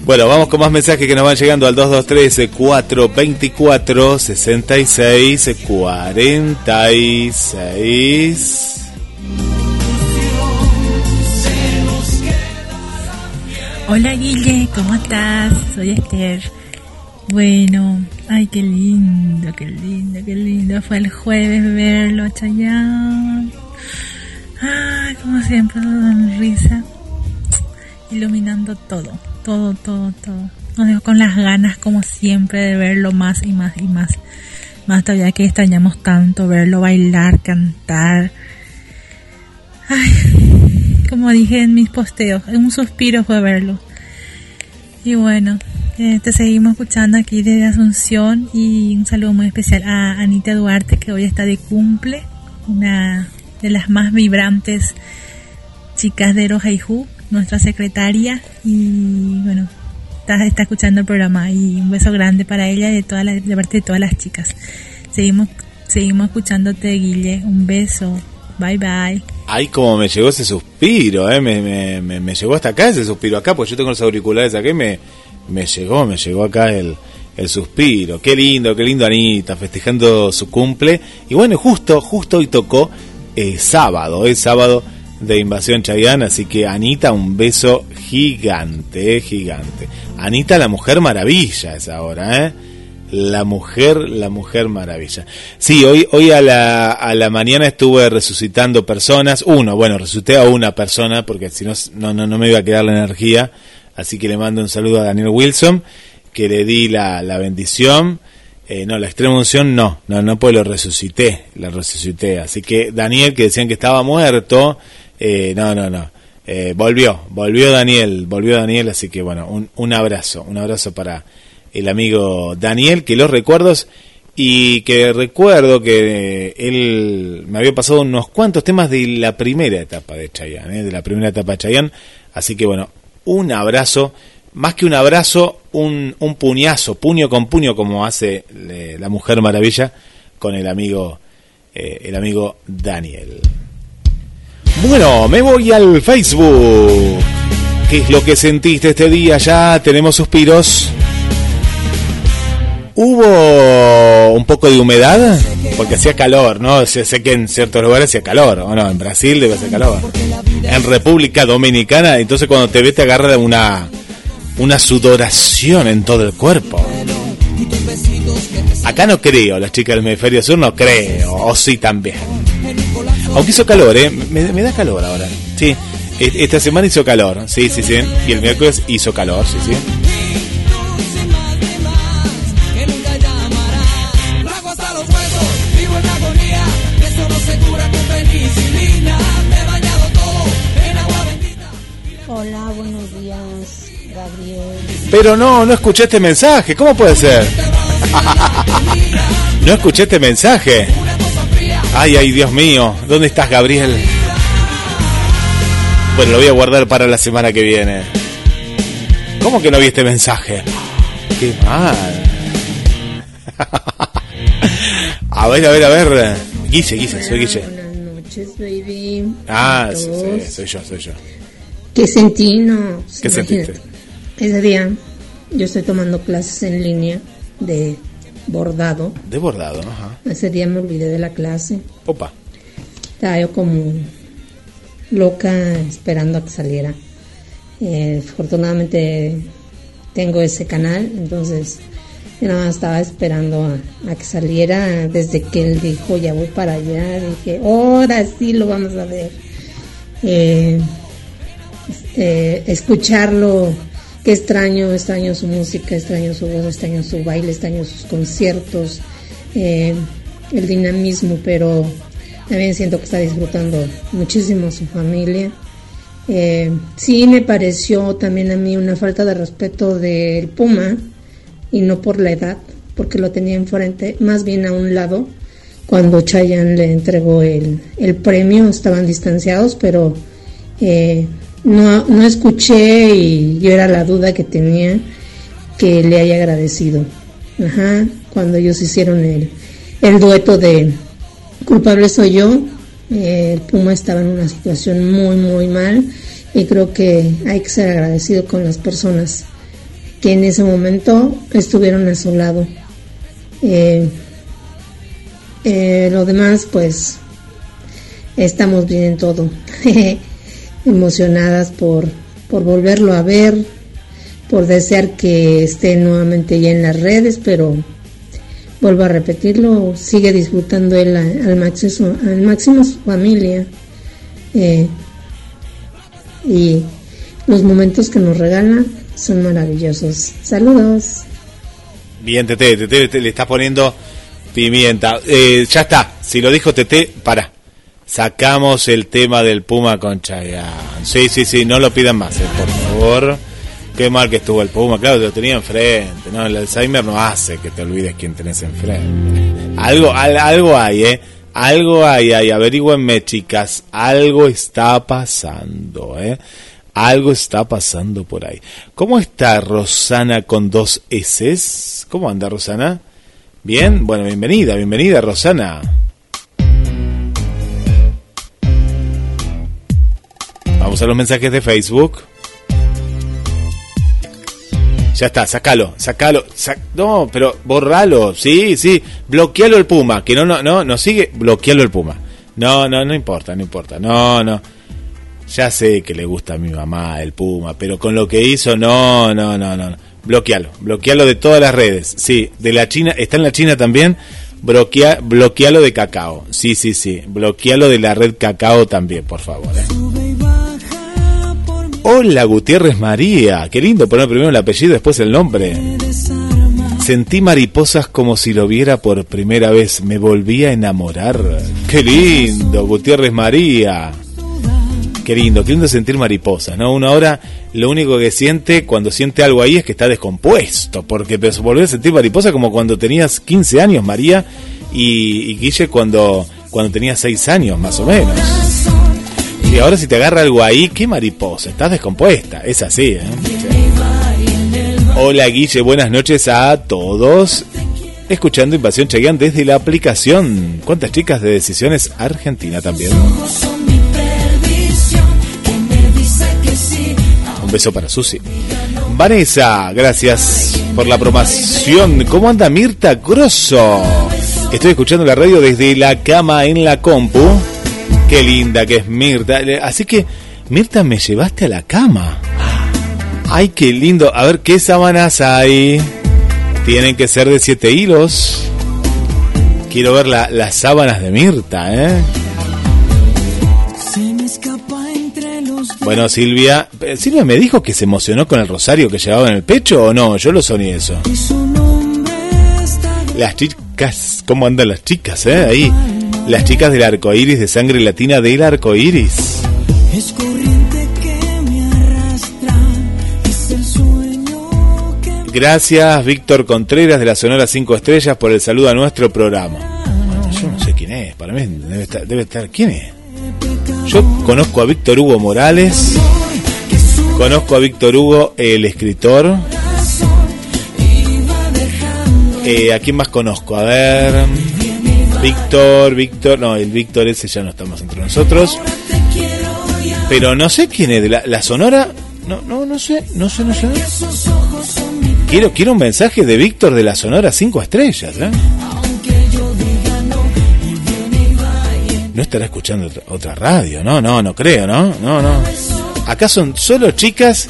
Bueno, vamos con más mensajes que nos van llegando al 223-424-6646. Hola Guille, ¿cómo estás? Soy Esther. Bueno, ay, qué lindo, qué lindo, qué lindo. Fue el jueves verlo a Chayanne. Ay, como siempre, sonrisa. Iluminando todo todo, todo, todo. Nos dejo con las ganas, como siempre, de verlo más y más y más. Más todavía que extrañamos tanto verlo bailar, cantar. Ay, como dije en mis posteos, un suspiro fue verlo. Y bueno, eh, te seguimos escuchando aquí desde Asunción y un saludo muy especial a Anita Duarte que hoy está de cumple, una de las más vibrantes chicas de Rojaiju nuestra secretaria y bueno, está, está escuchando el programa y un beso grande para ella y de, toda parte de todas las chicas. Seguimos, seguimos escuchándote, Guille. Un beso. Bye bye. Ay, como me llegó ese suspiro, ¿eh? Me, me, me, me llegó hasta acá ese suspiro acá, pues yo tengo los auriculares acá y me, me llegó, me llegó acá el, el suspiro. Qué lindo, qué lindo Anita, festejando su cumple. Y bueno, justo, justo hoy tocó eh, sábado, es sábado de Invasión Chayán, así que Anita, un beso gigante, eh, gigante. Anita, la mujer maravilla es ahora, ¿eh? La mujer, la mujer maravilla. Sí, hoy, hoy a la, a la mañana estuve resucitando personas. Uno, bueno, resucité a una persona porque si no, no, no me iba a quedar la energía. Así que le mando un saludo a Daniel Wilson, que le di la, la bendición. Eh, no, la extrema unción no, no, no, pues lo resucité, la resucité. Así que Daniel, que decían que estaba muerto, eh, no, no, no. Eh, volvió, volvió Daniel, volvió Daniel, así que bueno, un, un abrazo, un abrazo para el amigo Daniel, que los recuerdos y que recuerdo que él me había pasado unos cuantos temas de la primera etapa de Chayanne, de la primera etapa de Chayanne, así que bueno, un abrazo, más que un abrazo, un, un puñazo, puño con puño como hace la Mujer Maravilla con el amigo, eh, el amigo Daniel. Bueno, me voy al Facebook. ¿Qué es lo que sentiste este día? Ya tenemos suspiros. Hubo un poco de humedad, porque hacía calor, ¿no? Sé, sé que en ciertos lugares hacía calor, ¿o no? En Brasil debe hacer calor. En República Dominicana, entonces cuando te ves te agarra una, una sudoración en todo el cuerpo. Acá no creo, las chicas del hemisferio sur no creo, o sí también. Aunque hizo calor, ¿eh? Me, me da calor ahora. Sí, esta semana hizo calor, sí, sí, sí. Y el miércoles hizo calor, sí, sí. Hola, buenos días, Gabriel. Pero no, no escuché este mensaje, ¿cómo puede ser? [LAUGHS] No escuché este mensaje. Ay, ay, Dios mío, ¿dónde estás, Gabriel? Bueno, lo voy a guardar para la semana que viene. ¿Cómo que no vi este mensaje? Qué mal. [LAUGHS] A ver, a ver, a ver. Guille, Guille, soy Guille. Buenas noches, baby. Ah, sí, sí, soy yo, soy yo. ¿Qué sentí? No. ¿Qué imagínate. sentiste? Ese día yo estoy tomando clases en línea de bordado. De bordado. Ajá. Ese día me olvidé de la clase. Opa. Estaba yo como loca esperando a que saliera. Eh, afortunadamente tengo ese canal, entonces yo nada más estaba esperando a, a que saliera. Desde que él dijo ya voy para allá, dije ahora sí lo vamos a ver. Eh, este, escucharlo, extraño, extraño su música, extraño su voz, extraño su baile, extraño sus conciertos, eh, el dinamismo, pero también siento que está disfrutando muchísimo su familia. Eh, sí me pareció también a mí una falta de respeto del Puma y no por la edad, porque lo tenía enfrente, más bien a un lado. Cuando Chayanne le entregó el, el premio, estaban distanciados, pero eh, no, no escuché y yo era la duda que tenía que le haya agradecido. Ajá, cuando ellos hicieron el, el dueto de culpable soy yo, eh, el Puma estaba en una situación muy, muy mal y creo que hay que ser agradecido con las personas que en ese momento estuvieron a su lado. Eh, eh, lo demás, pues, estamos bien en todo. [LAUGHS] Emocionadas por, por volverlo a ver, por desear que esté nuevamente ya en las redes, pero vuelvo a repetirlo, sigue disfrutando él al máximo, al máximo su familia. eh, y los momentos que nos regala son maravillosos. Saludos. Bien, Tete, Tete, Tete, le estás poniendo pimienta. Eh, ya está, si lo dijo Tete, para. Sacamos el tema del Puma con Chayanne. Sí, sí, sí, no lo pidan más, eh, por favor. Qué mal que estuvo el Puma, claro, lo tenía enfrente. No, el Alzheimer no hace que te olvides quién tenés enfrente. Algo, al- algo hay, ¿eh? Algo hay, hay. Averigüenme, chicas. Algo está pasando, ¿eh? Algo está pasando por ahí. ¿Cómo está Rosana con dos S? ¿Cómo anda Rosana? Bien, bueno, bienvenida, bienvenida Rosana. Vamos a los mensajes de Facebook. Ya está, sacalo, sacalo. no, pero borralo, sí, sí. Bloquealo el Puma, que no, no, no, no sigue, bloquealo el Puma. No, no, no importa, no importa. No, no. Ya sé que le gusta a mi mamá el Puma, pero con lo que hizo, no, no, no, no. Bloquealo, bloquealo de todas las redes. Sí, de la China, está en la China también. Bloquea, bloquealo de cacao. Sí, sí, sí. Bloquealo de la red cacao también, por favor. ¿eh? Hola Gutiérrez María, qué lindo poner primero el apellido, después el nombre. Sentí mariposas como si lo viera por primera vez, me volví a enamorar. Qué lindo, Gutiérrez María. Qué lindo, qué lindo sentir mariposas, ¿no? Uno ahora lo único que siente cuando siente algo ahí es que está descompuesto, porque volví a sentir mariposas como cuando tenías 15 años, María, y, y Guille cuando, cuando tenías 6 años, más o menos. Y ahora si te agarra algo ahí, qué mariposa, estás descompuesta, es así. ¿eh? Hola Guille, buenas noches a todos. Escuchando Invasión Cheyenne desde la aplicación. ¿Cuántas chicas de Decisiones Argentina también? Un beso para Susi. Vanessa, gracias por la aprobación. ¿Cómo anda Mirta Grosso? Estoy escuchando la radio desde la cama en la compu. Qué linda que es Mirta. Así que, Mirta, me llevaste a la cama. Ay, qué lindo. A ver, ¿qué sábanas hay? Tienen que ser de siete hilos. Quiero ver las sábanas de Mirta, ¿eh? Bueno, Silvia, eh, Silvia me dijo que se emocionó con el rosario que llevaba en el pecho o no, yo lo soñé eso. Las chicas, ¿cómo andan las chicas, eh? Ahí las chicas del arco iris de sangre latina del arco iris. Gracias, Víctor Contreras de la Sonora 5 Estrellas, por el saludo a nuestro programa. yo no sé quién es, para mí debe estar, debe estar. ¿Quién es? Yo conozco a Víctor Hugo Morales, conozco a Víctor Hugo, el escritor. Eh, ¿A quién más conozco? A ver. Víctor, Víctor, no, el Víctor ese ya no está más entre nosotros. Pero no sé quién es de la, Sonora. No, no, no sé, no sé, no sé. Quiero, quiero un mensaje de Víctor de la Sonora 5 estrellas, ¿eh? No estará escuchando otra radio, no, no, no creo, ¿no? No, no. Acá son solo chicas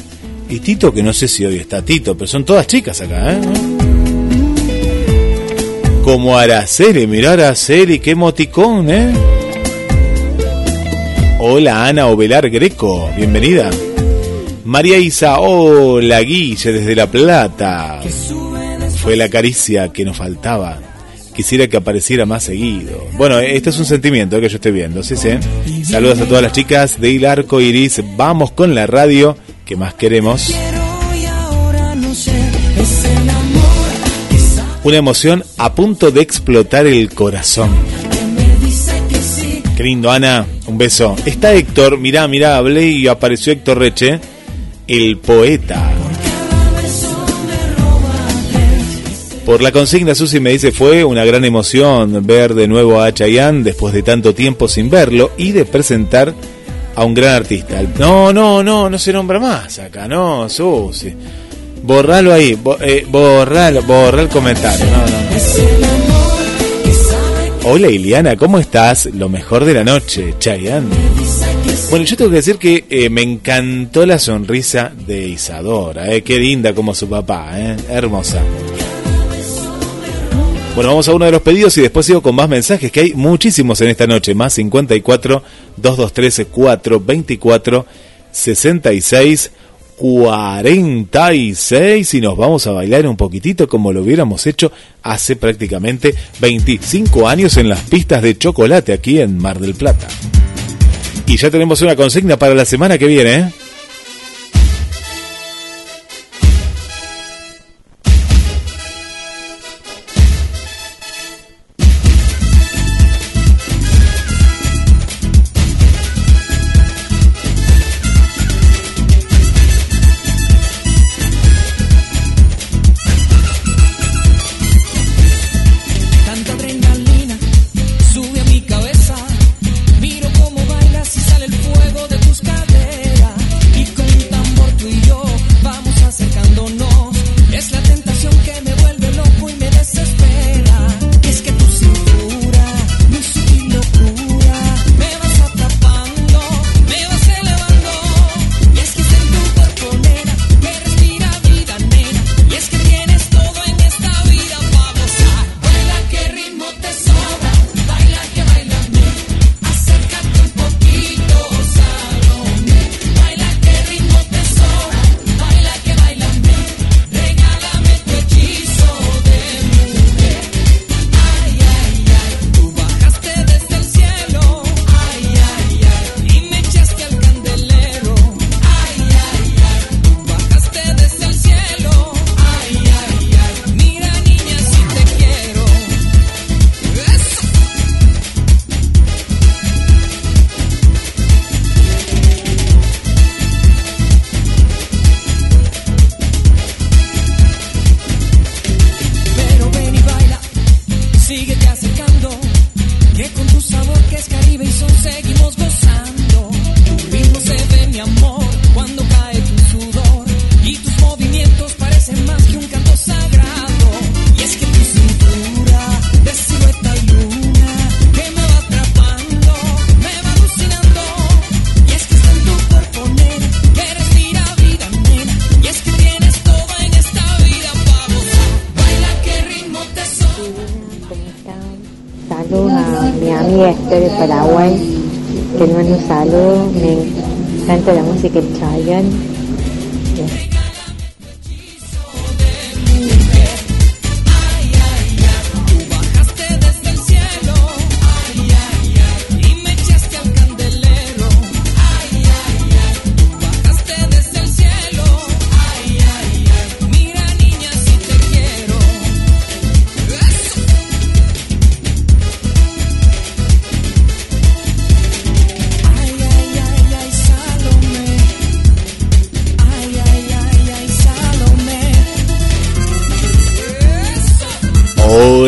y Tito, que no sé si hoy está Tito, pero son todas chicas acá, ¿eh? Como Araceli. Mirá Araceli, qué moticón, ¿eh? Hola Ana Ovelar Greco, bienvenida. María Isa, hola Guille desde La Plata. Fue la caricia que nos faltaba. Quisiera que apareciera más seguido. Bueno, este es un sentimiento que yo estoy viendo, ¿sí? sí? Saludos a todas las chicas de Arco Iris. Vamos con la radio que más queremos. Una emoción a punto de explotar el corazón. Qué lindo, Ana. Un beso. Está Héctor. Mirá, mirá, hablé y apareció Héctor Reche, el poeta. Por la consigna, Susi me dice, fue una gran emoción ver de nuevo a Chayanne después de tanto tiempo sin verlo y de presentar a un gran artista. No, no, no, no se nombra más acá, no, Susi. Borralo ahí, eh, borralo, borra el comentario. Hola Iliana, ¿cómo estás? Lo mejor de la noche, Chayanne. Bueno, yo tengo que decir que eh, me encantó la sonrisa de Isadora, eh, qué linda como su papá, eh, hermosa. Bueno, vamos a uno de los pedidos y después sigo con más mensajes, que hay muchísimos en esta noche, más 54 223 424 66 46 y nos vamos a bailar un poquitito como lo hubiéramos hecho hace prácticamente 25 años en las pistas de chocolate aquí en Mar del Plata. Y ya tenemos una consigna para la semana que viene. ¿eh?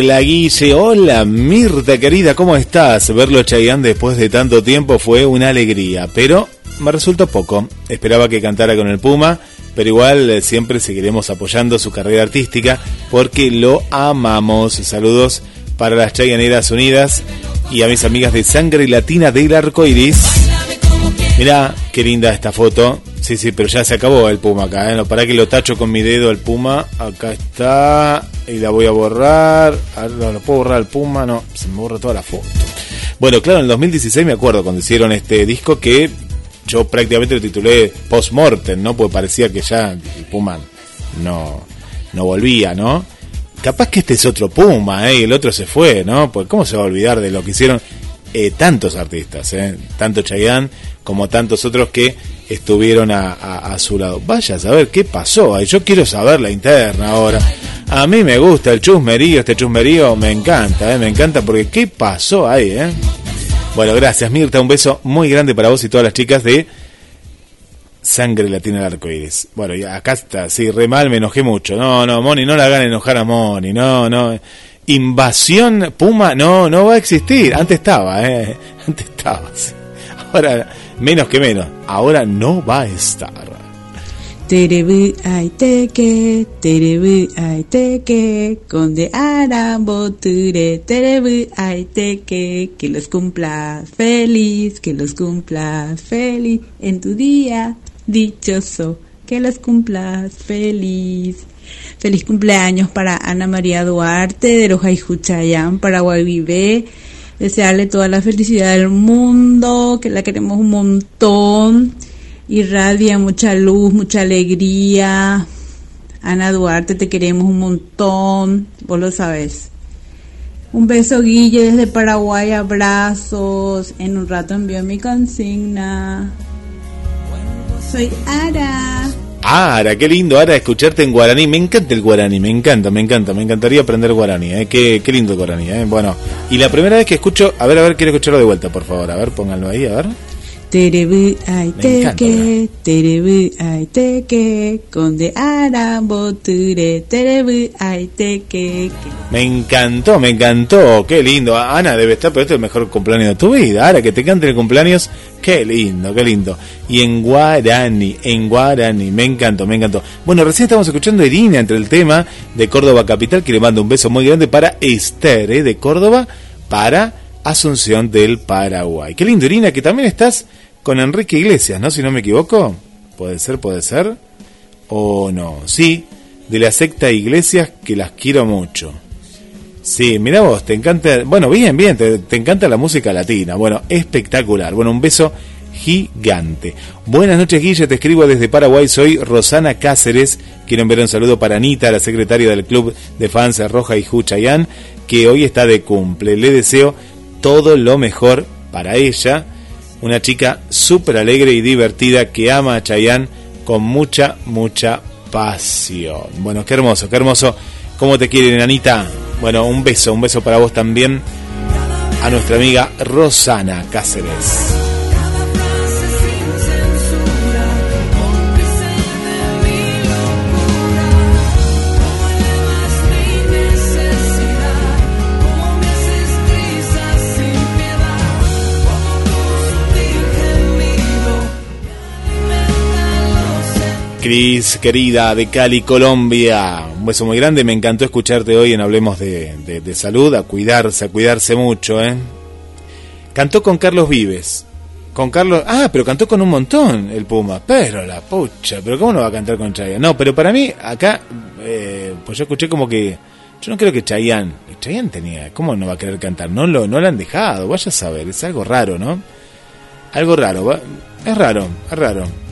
Hola Guille, hola Mirta querida, ¿cómo estás? Verlo Chayanne después de tanto tiempo fue una alegría, pero me resultó poco. Esperaba que cantara con el Puma, pero igual eh, siempre seguiremos apoyando su carrera artística porque lo amamos. Saludos para las Chayaneras Unidas y a mis amigas de Sangre Latina del Arco Iris. Mirá, qué linda esta foto. Sí, sí, pero ya se acabó el Puma acá. ¿eh? No, para que lo tacho con mi dedo el Puma. Acá está. Y la voy a borrar. Ah, No, ¿lo puedo borrar el Puma? No, se me borra toda la foto. Bueno, claro, en el 2016 me acuerdo cuando hicieron este disco que yo prácticamente lo titulé Post-Mortem, ¿no? Porque parecía que ya el Puma no, no volvía, ¿no? Capaz que este es otro Puma, ¿eh? Y el otro se fue, ¿no? Pues ¿cómo se va a olvidar de lo que hicieron eh, tantos artistas, ¿eh? Tanto Chayanne como tantos otros que estuvieron a, su lado. Vaya a saber qué pasó. ahí. Yo quiero saber la interna ahora. A mí me gusta el chusmerío, este chusmerío me encanta, ¿eh? me encanta porque qué pasó ahí, ¿eh? Bueno, gracias Mirta, un beso muy grande para vos y todas las chicas de Sangre Latina del Arcoíris. Bueno, ya acá está, sí, re mal, me enojé mucho. No, no, Moni, no la hagan enojar a Moni, no, no. Invasión Puma, no, no va a existir. Antes estaba, eh. [LAUGHS] Antes estaba, sí. Ahora, menos que menos. Ahora no va a estar. Terebu ay teke, terebu ay teke, conde ay teke, que los cumplas feliz, que los cumplas feliz en tu día dichoso, que los cumplas feliz. Feliz cumpleaños para Ana María Duarte de Loja y Juchayán, Paraguay Vive. Desearle toda la felicidad del mundo, que la queremos un montón irradia mucha luz, mucha alegría. Ana Duarte, te queremos un montón, vos lo sabes. Un beso, Guille, desde Paraguay, abrazos. En un rato envío mi consigna. Soy Ara. Ara, qué lindo, Ara, escucharte en guaraní. Me encanta el guaraní, me encanta, me encanta. Me encantaría aprender guaraní, ¿eh? Qué, qué lindo el guaraní, ¿eh? Bueno, y la primera vez que escucho, a ver, a ver, quiero escucharlo de vuelta, por favor. A ver, pónganlo ahí, a ver. Terebu ay teke, terebu ay teke, conde aramboture, terebu ay. Me encantó, me encantó, qué lindo. Ana debe estar, pero este es el mejor cumpleaños de tu vida. Ahora que te cante el cumpleaños, qué lindo, qué lindo. Y en guaraní, en guaraní, me encantó, me encantó. Bueno, recién estamos escuchando a Irina entre el tema de Córdoba Capital, que le mando un beso muy grande para Esther, ¿eh? de Córdoba, para Asunción del Paraguay. Qué lindo, Irina, que también estás con Enrique Iglesias, ¿no? Si no me equivoco. Puede ser, puede ser. O no. Sí, de la secta Iglesias, que las quiero mucho. Sí, mira vos, te encanta, bueno, bien, bien, te, encanta la música latina, bueno, espectacular, bueno, un beso gigante. Buenas noches, Guille, te escribo desde Paraguay, soy Rosana Cáceres, quiero enviar un saludo para Anita, la secretaria del Club de Fans Roja y Juchayán, que hoy está de cumple, le deseo todo lo mejor para ella, una chica súper alegre y divertida que ama a Chayán con mucha, mucha pasión. Bueno, qué hermoso, qué hermoso. ¿Cómo te quieren, Anita? Bueno, un beso, un beso para vos también. A nuestra amiga Rosana Cáceres. Cris, querida, de Cali, Colombia. Un beso muy grande. Me encantó escucharte hoy en Hablemos de, de, Salud. A cuidarse, a cuidarse mucho, ¿eh? Cantó con Carlos Vives. Con Carlos. Ah, pero cantó con un montón el Puma. Pero la pucha. Pero ¿cómo no va a cantar con Chayanne? No, pero para mí, acá. Eh, pues yo escuché como que. Yo no creo que Chayanne. Chayanne tenía. ¿Cómo no va a querer cantar? No lo, no lo han dejado. Vaya a saber. Es algo raro, ¿no? Algo raro. ¿va? Es raro, es raro.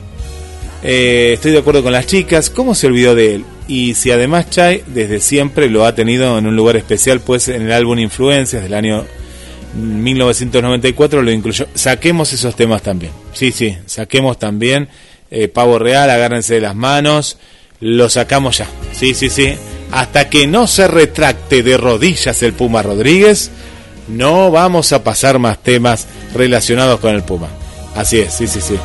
Eh, estoy de acuerdo con las chicas. ¿Cómo se olvidó de él? Y si además Chai desde siempre lo ha tenido en un lugar especial, pues en el álbum Influencias del año 1994 lo incluyó. Saquemos esos temas también. Sí, sí, saquemos también eh, Pavo Real, agárrense de las manos. Lo sacamos ya. Sí, sí, sí. Hasta que no se retracte de rodillas el Puma Rodríguez, no vamos a pasar más temas relacionados con el Puma. Así es, sí, sí, sí.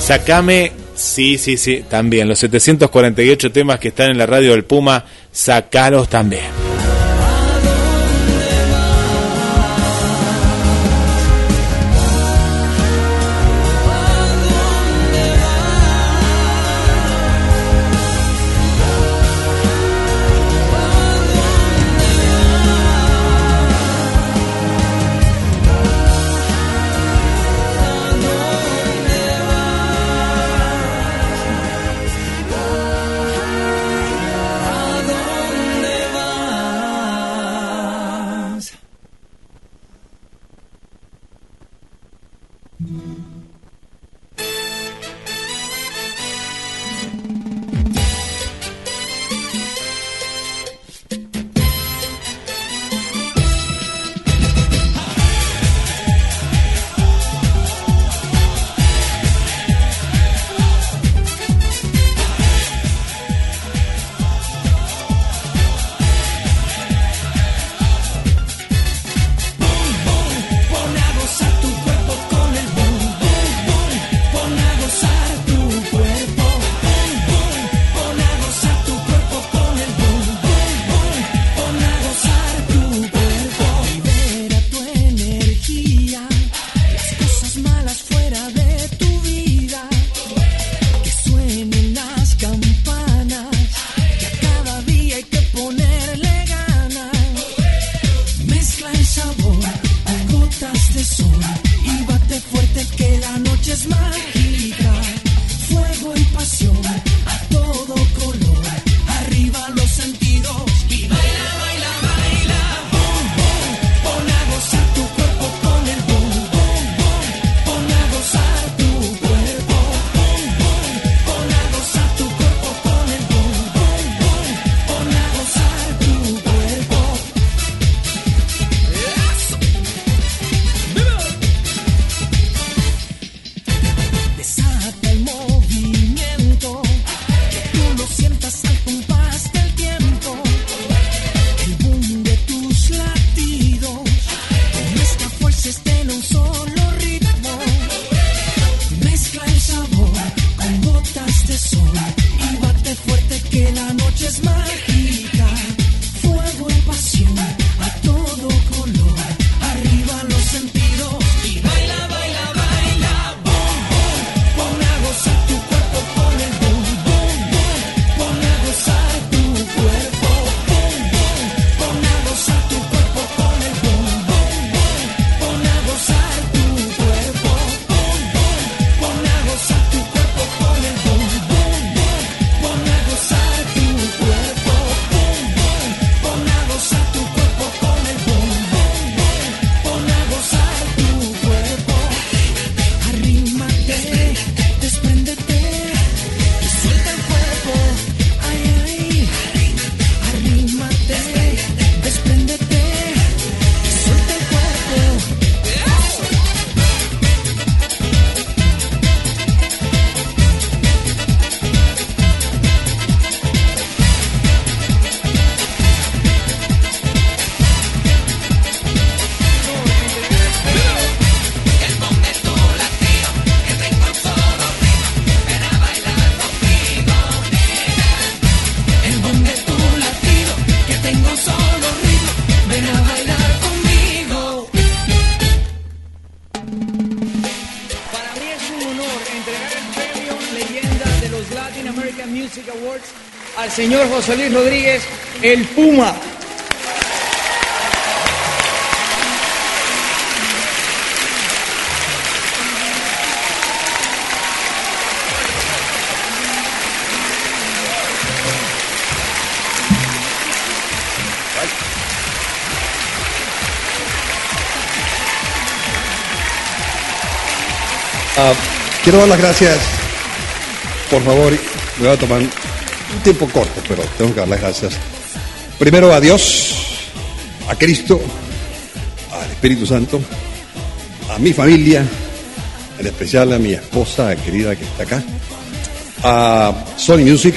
Sacame Sí, sí, sí, también. Los 748 temas que están en la radio del Puma, sacalos también. sabor gotas de sol. José Rodríguez, el Puma. Ah, quiero dar las gracias, por favor, me voy a tomar tiempo corto, pero tengo que dar las gracias. Primero a Dios, a Cristo, al Espíritu Santo, a mi familia, en especial a mi esposa querida que está acá, a Sony Music,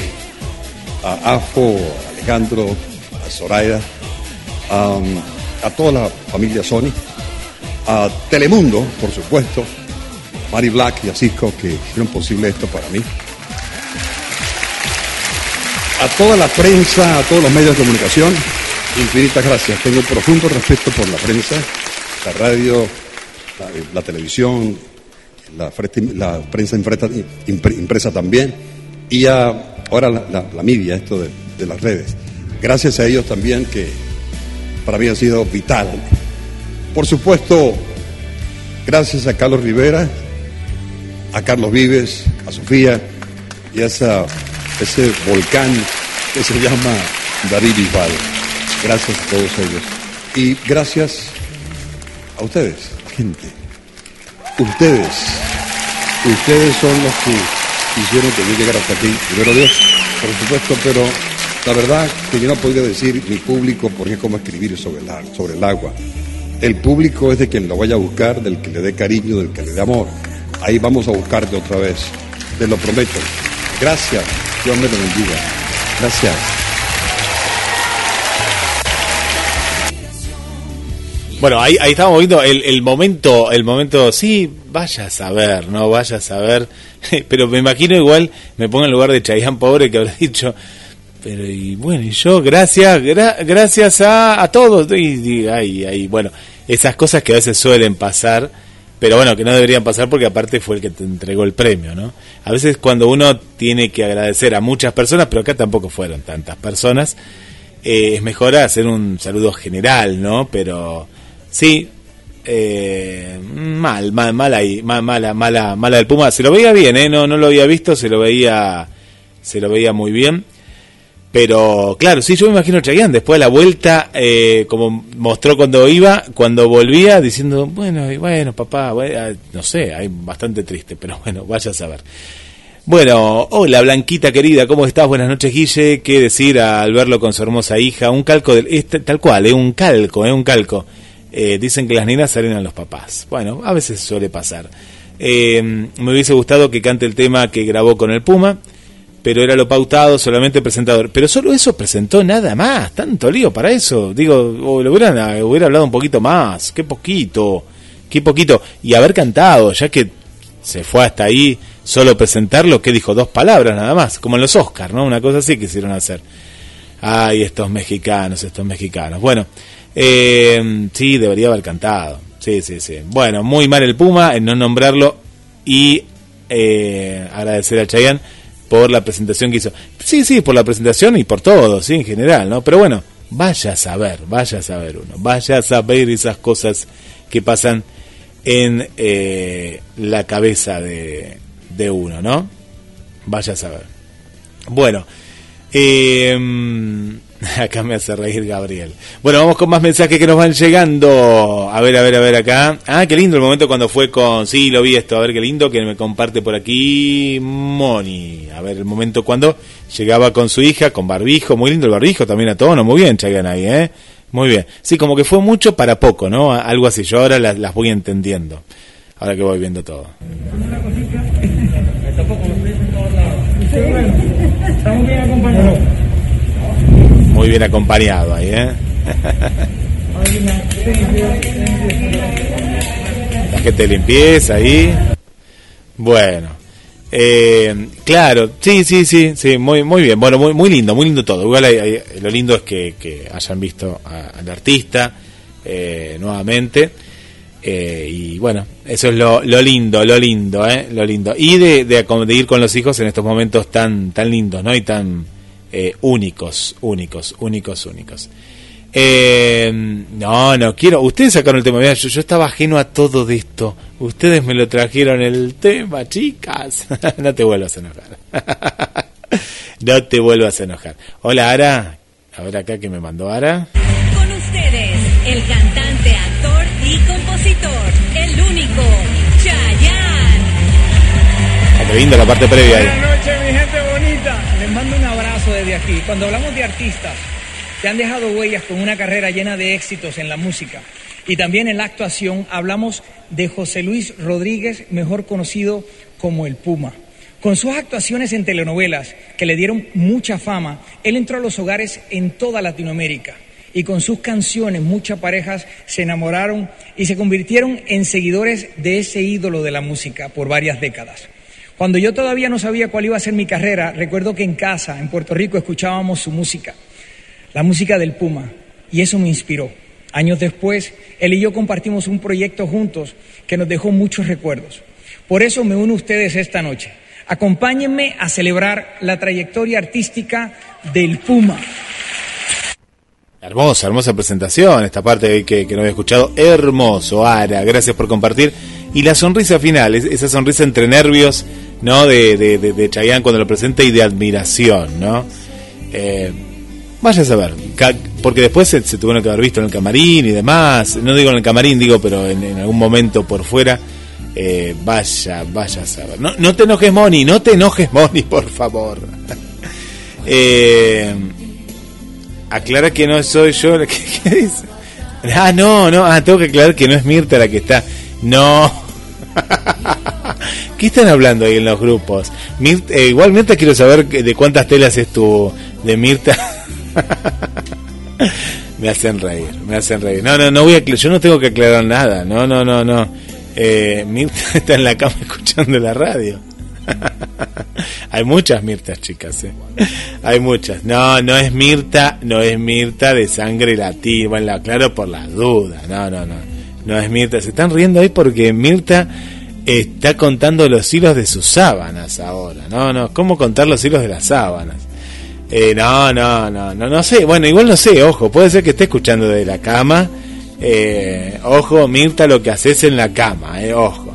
a Afo, a Alejandro, a Zoraida, a, a toda la familia Sony, a Telemundo, por supuesto, a Mari Black y a Cisco que hicieron posible esto para mí. A toda la prensa, a todos los medios de comunicación, infinitas gracias. Tengo profundo respeto por la prensa, la radio, la, televisión, la, prensa impresa, impre- impresa también, y a, ahora la media, esto de, de las redes. Gracias a ellos también que para mí ha sido vital. Por supuesto, gracias a Carlos Rivera, a Carlos Vives, a Sofía y a esa, ese volcán que se llama David Bisbal. Gracias a todos ellos. Y gracias a ustedes, gente. Ustedes. Ustedes son los que hicieron que yo llegara hasta aquí. Primero Dios, por supuesto, pero la verdad que yo no podría decir mi público porque es como escribir sobre el, sobre el agua. El público es de quien lo vaya a buscar, del que le dé cariño, del que le dé amor. Ahí vamos a buscarte otra vez. Te lo prometo. Gracias. Dios me lo bendiga. Gracias. Bueno, ahí, ahí estábamos viendo el, el momento, el momento, sí, vaya a saber, no vaya a saber, [LAUGHS] pero me imagino igual, me pongo en lugar de Chayanne pobre que habrá [LAUGHS] dicho, pero y bueno, y yo, gracias, gra- gracias a, a todos, y, y, ay, ay, bueno, esas cosas que a veces suelen pasar, pero bueno, que no deberían pasar porque aparte fue el que te entregó el premio, ¿no? A veces cuando uno tiene que agradecer a muchas personas, pero acá tampoco fueron tantas personas, eh, es mejor hacer un saludo general, ¿no? Pero sí, eh, mal, mal, mal ahí, mal, mala, mala, mala del Puma. Se lo veía bien, ¿eh? No, no lo había visto, se lo veía, se lo veía muy bien. Pero claro, sí, yo me imagino Chayanne después de la vuelta, eh, como mostró cuando iba, cuando volvía, diciendo, bueno, y bueno, papá, ah, no sé, hay bastante triste, pero bueno, vaya a saber. Bueno, hola Blanquita querida, ¿cómo estás? Buenas noches Guille, qué decir al verlo con su hermosa hija, un calco del, este, tal cual, es un calco, es un calco. Eh, dicen que las nenas salen a los papás. Bueno, a veces suele pasar. Eh, me hubiese gustado que cante el tema que grabó con el Puma, pero era lo pautado, solamente presentador. Pero solo eso presentó nada más, tanto lío para eso. Digo, o hubieran, hubiera hablado un poquito más, qué poquito, qué poquito. Y haber cantado, ya que se fue hasta ahí, solo presentarlo, que dijo dos palabras nada más, como en los Oscars, ¿no? Una cosa así quisieron hacer. Ay, estos mexicanos, estos mexicanos. Bueno, eh, sí, debería haber cantado. Sí, sí, sí. Bueno, muy mal el Puma en no nombrarlo y eh, agradecer a Chayanne por la presentación que hizo. Sí, sí, por la presentación y por todo, sí, en general, ¿no? Pero bueno, vaya a saber, vaya a saber uno, vaya a saber esas cosas que pasan en eh, la cabeza de, de uno, ¿no? Vaya a saber. Bueno, eh, [LAUGHS] acá me hace reír Gabriel. Bueno, vamos con más mensajes que nos van llegando. A ver, a ver, a ver acá. Ah, qué lindo el momento cuando fue con... Sí, lo vi esto. A ver, qué lindo que me comparte por aquí Moni. A ver, el momento cuando llegaba con su hija, con barbijo. Muy lindo el barbijo, también a tono. Muy bien, Chayanne ahí, ¿eh? Muy bien. Sí, como que fue mucho para poco, ¿no? Algo así. Yo ahora las, las voy entendiendo. Ahora que voy viendo todo. Estamos bien acompañados. Muy bien acompañado ahí, ¿eh? [LAUGHS] La gente de limpieza ahí. Bueno. Eh, claro, sí, sí, sí, sí, muy, muy bien. Bueno, muy, muy lindo, muy lindo todo. Igual hay- hay- lo lindo es que, que hayan visto a- al artista eh, nuevamente. Eh, y bueno, eso es lo, lo lindo, lo lindo, ¿eh? Lo lindo. Y de, de, de ir con los hijos en estos momentos tan, tan lindos, ¿no? Y tan eh, únicos, únicos, únicos, únicos. Eh, no, no quiero. Ustedes sacaron el tema. Mirá, yo, yo estaba ajeno a todo de esto. Ustedes me lo trajeron el tema, chicas. [LAUGHS] no te vuelvas a enojar. [LAUGHS] no te vuelvas a enojar. Hola, Ara. A ver acá que me mandó Ara. Con ustedes, el cantante, actor y compositor, el único, Chayanne. Qué linda la parte previa ahí. Desde aquí. Cuando hablamos de artistas que han dejado huellas con una carrera llena de éxitos en la música y también en la actuación, hablamos de José Luis Rodríguez, mejor conocido como el Puma. Con sus actuaciones en telenovelas que le dieron mucha fama, él entró a los hogares en toda Latinoamérica y con sus canciones muchas parejas se enamoraron y se convirtieron en seguidores de ese ídolo de la música por varias décadas. Cuando yo todavía no sabía cuál iba a ser mi carrera, recuerdo que en casa, en Puerto Rico, escuchábamos su música, la música del Puma, y eso me inspiró. Años después, él y yo compartimos un proyecto juntos que nos dejó muchos recuerdos. Por eso me uno a ustedes esta noche. Acompáñenme a celebrar la trayectoria artística del Puma. Hermosa, hermosa presentación, esta parte que, que no había escuchado. Hermoso, Ara, gracias por compartir. Y la sonrisa final, es- esa sonrisa entre nervios, ¿no? De, de, de, de Chayanne cuando lo presenta y de admiración, ¿no? Eh, vaya a saber, porque después se, se tuvieron que haber visto en el camarín y demás. No digo en el camarín, digo, pero en, en algún momento por fuera. Eh, vaya, vaya a saber. No, no te enojes, Moni, no te enojes, [LAUGHS] Moni, por favor. [LAUGHS] eh, aclara que no soy yo la que [LAUGHS] ¿qué dice? Ah, no, no, ah, tengo que aclarar que no es Mirta la que está. No. ¿Qué están hablando ahí en los grupos? Mirta, eh, igual Mirta quiero saber de cuántas telas es tu de Mirta. [LAUGHS] me hacen reír, me hacen reír. No, no, no voy a yo no tengo que aclarar nada. No, no, no, no. Eh, Mirta [LAUGHS] está en la cama escuchando la radio. [LAUGHS] Hay muchas Mirtas, chicas, ¿eh? Hay muchas. No, no es Mirta, no es Mirta de sangre latina. Bueno, lo aclaro por las dudas. No, no, no. No es Mirta. Se están riendo ahí porque Mirta está contando los hilos de sus sábanas ahora. No, no. ¿Cómo contar los hilos de las sábanas? Eh, no, no, no, no, no sé. Bueno, igual no sé, ojo. Puede ser que esté escuchando de la cama. Eh, ojo, Mirta, lo que haces en la cama, eh, ojo.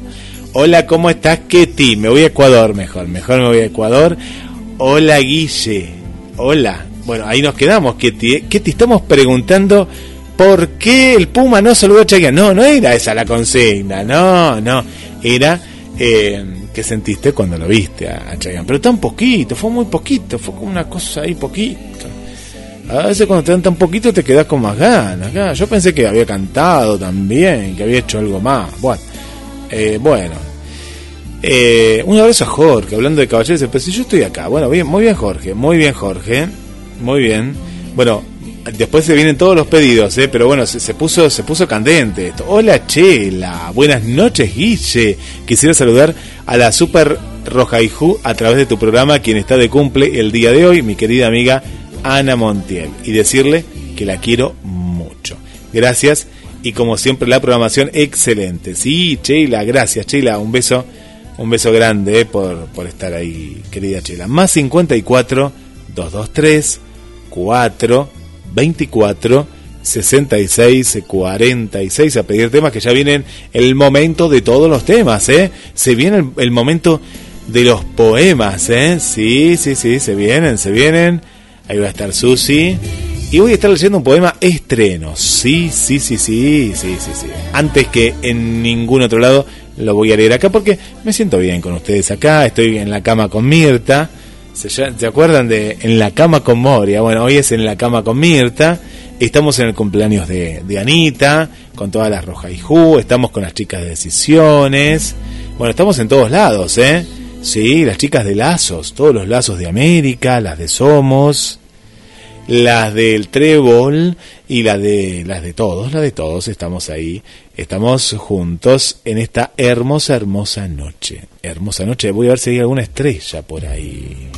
Hola, ¿cómo estás, Ketty? Me voy a Ecuador mejor, mejor me voy a Ecuador. Hola, Guille. Hola. Bueno, ahí nos quedamos, Ketty. ¿eh? Ketty, estamos preguntando por qué el Puma no saludó a Chayanne. No, no era esa la consigna, no, no. Era eh, qué sentiste cuando lo viste a, a Chayanne. Pero tan poquito, fue muy poquito, fue como una cosa ahí poquito. A veces cuando te dan tan poquito te quedas con más ganas. Yo pensé que había cantado también, que había hecho algo más. Bueno, eh, bueno. Eh, un abrazo a Jorge, hablando de caballeros, pero si yo estoy acá. Bueno, bien, muy bien Jorge, muy bien Jorge, muy bien. Bueno, después se vienen todos los pedidos, ¿eh? pero bueno, se, se puso se puso candente esto. Hola Chela, buenas noches Guille. Quisiera saludar a la Super Rojaijú a través de tu programa, quien está de cumple el día de hoy, mi querida amiga Ana Montiel, y decirle que la quiero mucho. Gracias y como siempre la programación excelente. Sí, Sheila, gracias Sheila, un beso, un beso grande eh, por, por estar ahí, querida Sheila. Más 54 223 4 24 66 46 a pedir temas que ya vienen el momento de todos los temas, ¿eh? Se viene el, momento de los poemas, ¿eh? Sí, sí, sí, se vienen, se vienen. Ahí va a estar Susi. Y voy a estar leyendo un poema estreno. Sí, sí, sí, sí, sí, sí, sí. Antes que en ningún otro lado lo voy a leer acá porque me siento bien con ustedes acá. Estoy en la cama con Mirta. ¿Se, ¿se acuerdan de En la cama con Moria? Bueno, hoy es En la cama con Mirta. Estamos en el cumpleaños de, de Anita, con todas las Roja y Ju. Estamos con las chicas de Decisiones. Bueno, estamos en todos lados, ¿eh? Sí, las chicas de Lazos, todos los lazos de América, las de Somos, las del Trébol y las de las de todos, las de todos estamos ahí, estamos juntos en esta hermosa hermosa noche. Hermosa noche, voy a ver si hay alguna estrella por ahí.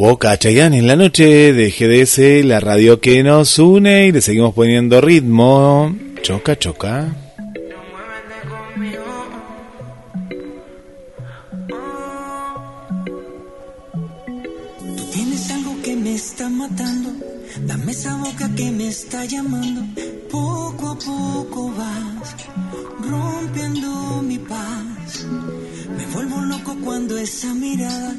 boca Chayanne en la noche de GDS, la radio que nos une y le seguimos poniendo ritmo. Choca, choca. Tú tienes algo que me está matando, dame esa boca que me está llamando. Poco a poco vas rompiendo mi paz vuelvo loco cuando esa mirada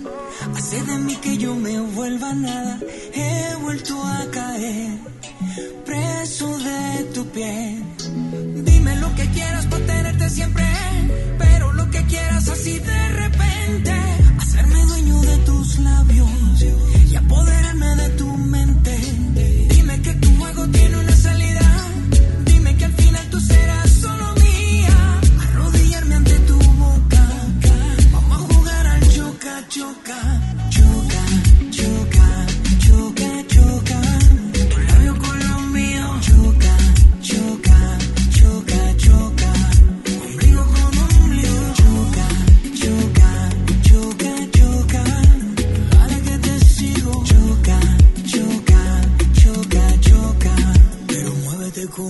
hace de mí que yo me vuelva nada. He vuelto a caer, preso de tu piel. Dime lo que quieras para tenerte siempre, pero lo que quieras así de repente. Hacerme dueño de tus labios y apoderarme de tu mente. Dime que tu juego tiene una salida. Se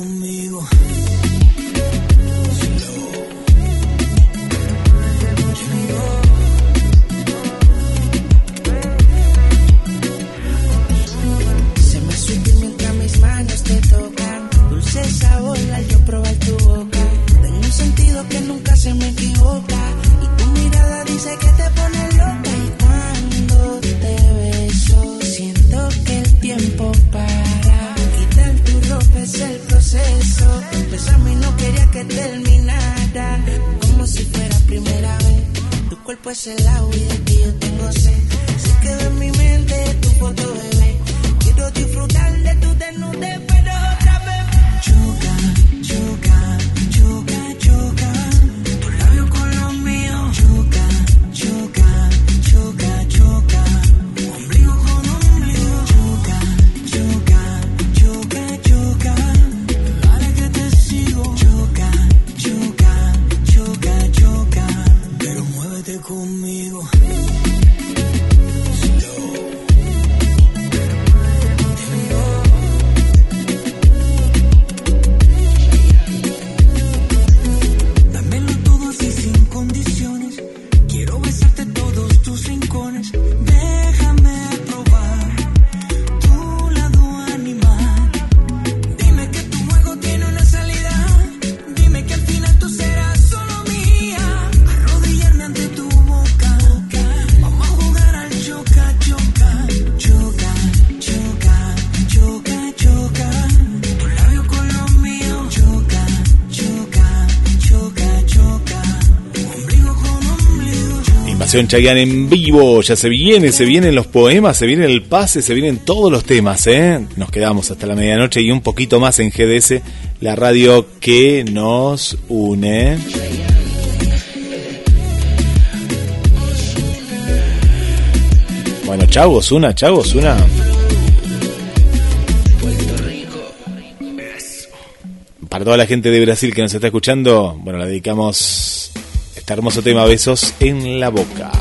me sube mientras mis manos te tocan. Dulce sabor al yo probar tu boca. Tengo un sentido que nunca se me equivoca. Y tu mirada dice que te pone loca. Y cuando te beso, siento que el tiempo para. Quitar tu ropa es el besarme y no quería que terminara. Como si fuera primera vez. Tu cuerpo es el agua y de ti yo tengo sed. Se quedó en mi mente tu foto, bebé. Quiero disfrutar de tu desnudez, pero otra vez. Chuca, chuca. Nación en vivo. Ya se viene, se vienen los poemas, se viene el pase, se vienen todos los temas. ¿eh? Nos quedamos hasta la medianoche y un poquito más en GDS, la radio que nos une. Bueno, chau, una, chau, Osuna. Para toda la gente de Brasil que nos está escuchando, bueno, la dedicamos este hermoso tema, besos en la boca.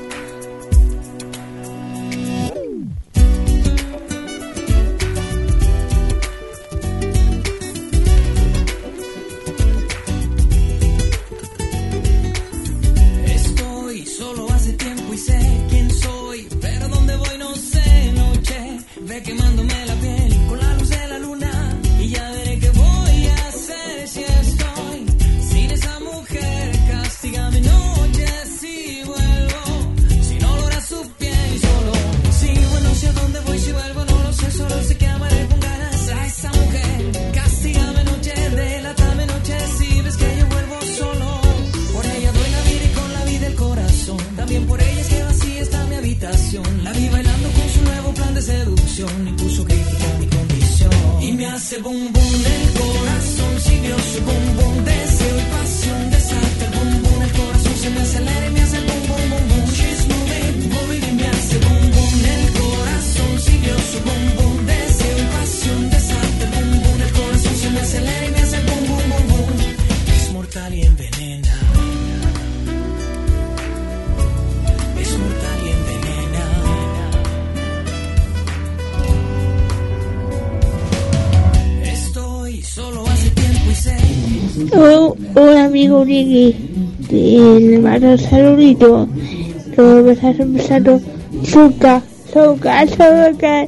de, del hermano saludito, lo vas a empezando, soca, soca, soca,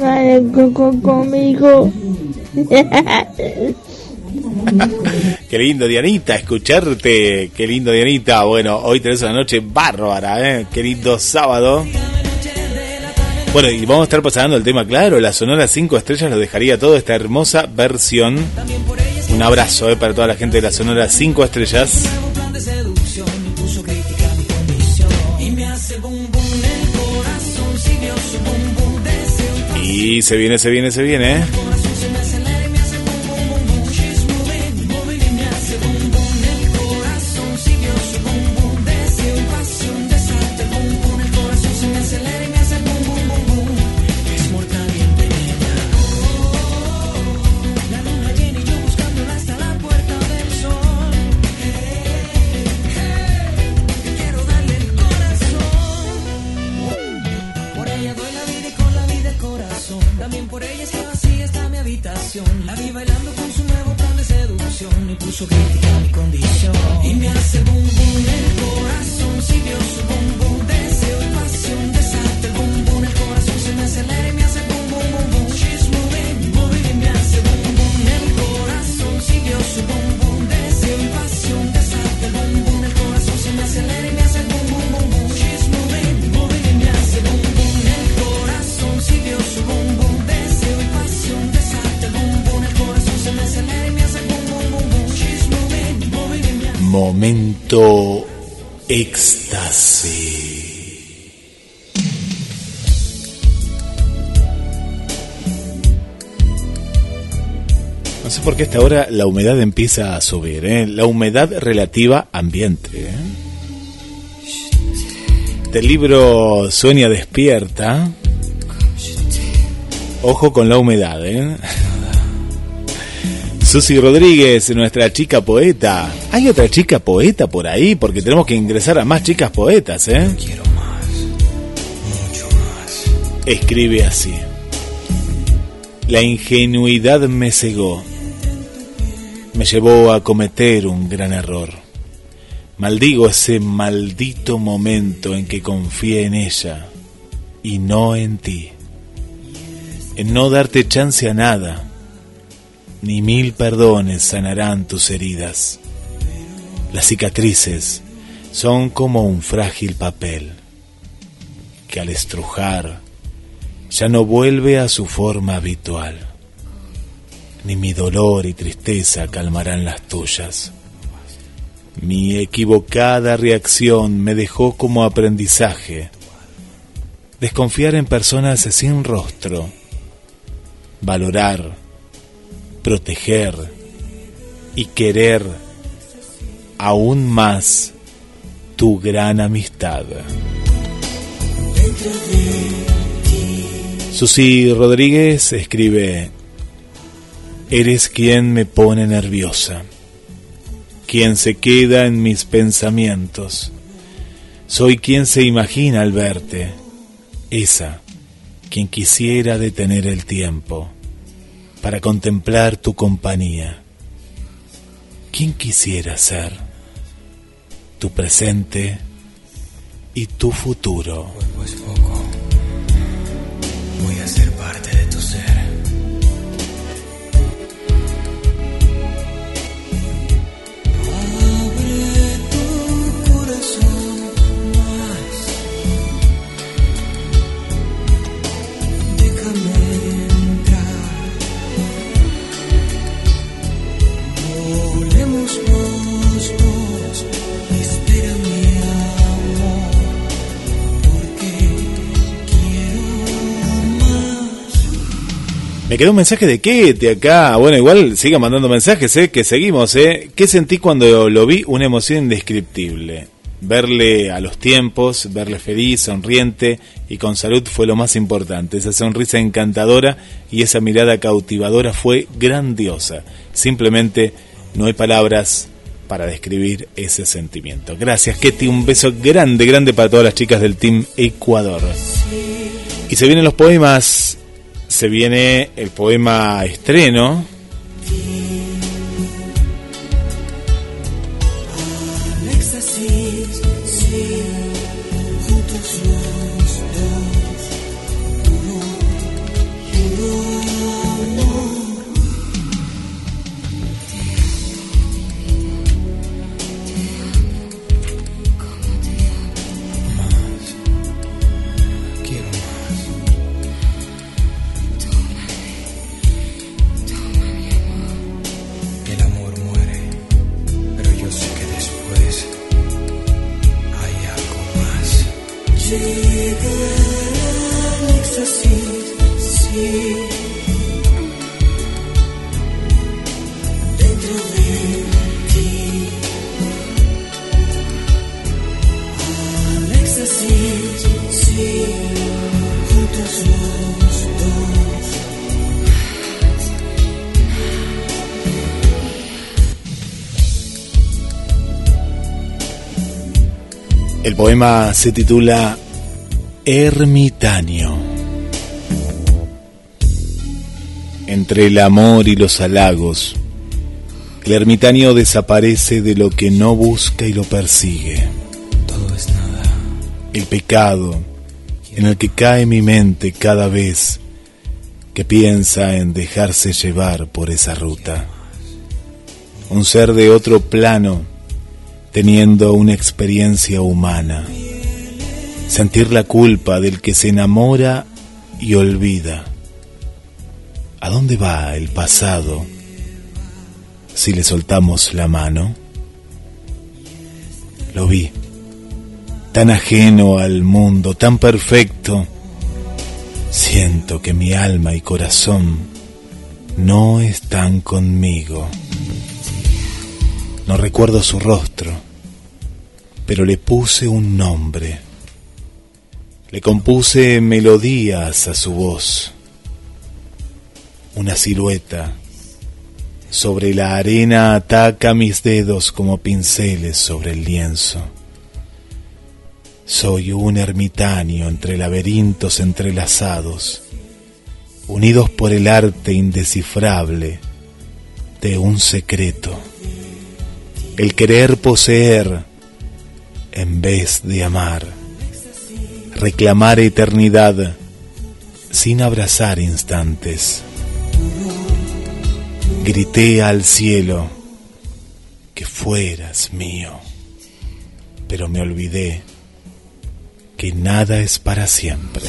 vale, con, con, conmigo. [LAUGHS] Qué lindo, Dianita, escucharte. Qué lindo, Dianita. Bueno, hoy tenés una noche bárbara, ¿eh? Qué lindo sábado. Bueno, y vamos a estar pasando el tema claro. La Sonora 5 Estrellas lo dejaría todo esta hermosa versión un abrazo ¿eh? para toda la gente de la Sonora 5 Estrellas. y se viene, se viene, se viene. Momento éxtasis. No sé por qué a esta hora la humedad empieza a subir, ¿eh? la humedad relativa ambiente. ¿eh? Del libro Sueña despierta. Ojo con la humedad, ¿eh? Susi Rodríguez, nuestra chica poeta. ¿Hay otra chica poeta por ahí? Porque tenemos que ingresar a más chicas poetas, ¿eh? Quiero más, mucho más. Escribe así. La ingenuidad me cegó. Me llevó a cometer un gran error. Maldigo ese maldito momento en que confié en ella y no en ti. En no darte chance a nada ni mil perdones sanarán tus heridas. Las cicatrices son como un frágil papel que al estrujar ya no vuelve a su forma habitual. Ni mi dolor y tristeza calmarán las tuyas. Mi equivocada reacción me dejó como aprendizaje desconfiar en personas sin rostro, valorar proteger y querer aún más tu gran amistad. Susi Rodríguez escribe, Eres quien me pone nerviosa, quien se queda en mis pensamientos. Soy quien se imagina al verte, esa, quien quisiera detener el tiempo para contemplar tu compañía. ¿Quién quisiera ser tu presente y tu futuro? Pues poco. Voy a ser parte Me quedó un mensaje de Kete acá. Bueno, igual siga mandando mensajes, ¿eh? que seguimos. ¿eh? ¿Qué sentí cuando lo vi? Una emoción indescriptible. Verle a los tiempos, verle feliz, sonriente y con salud fue lo más importante. Esa sonrisa encantadora y esa mirada cautivadora fue grandiosa. Simplemente no hay palabras para describir ese sentimiento. Gracias, Ketty. Un beso grande, grande para todas las chicas del Team Ecuador. Y se vienen los poemas. Se viene el poema estreno. El poema se titula Ermitaño. Entre el amor y los halagos, el ermitaño desaparece de lo que no busca y lo persigue. Todo es nada. El pecado en el que cae mi mente cada vez que piensa en dejarse llevar por esa ruta. Un ser de otro plano teniendo una experiencia humana. Sentir la culpa del que se enamora y olvida. ¿A dónde va el pasado si le soltamos la mano? Lo vi, tan ajeno al mundo, tan perfecto. Siento que mi alma y corazón no están conmigo. No recuerdo su rostro, pero le puse un nombre. Le compuse melodías a su voz. Una silueta sobre la arena ataca mis dedos como pinceles sobre el lienzo. Soy un ermitaño entre laberintos entrelazados, unidos por el arte indescifrable de un secreto el querer poseer en vez de amar, reclamar eternidad sin abrazar instantes. Grité al cielo que fueras mío, pero me olvidé que nada es para siempre.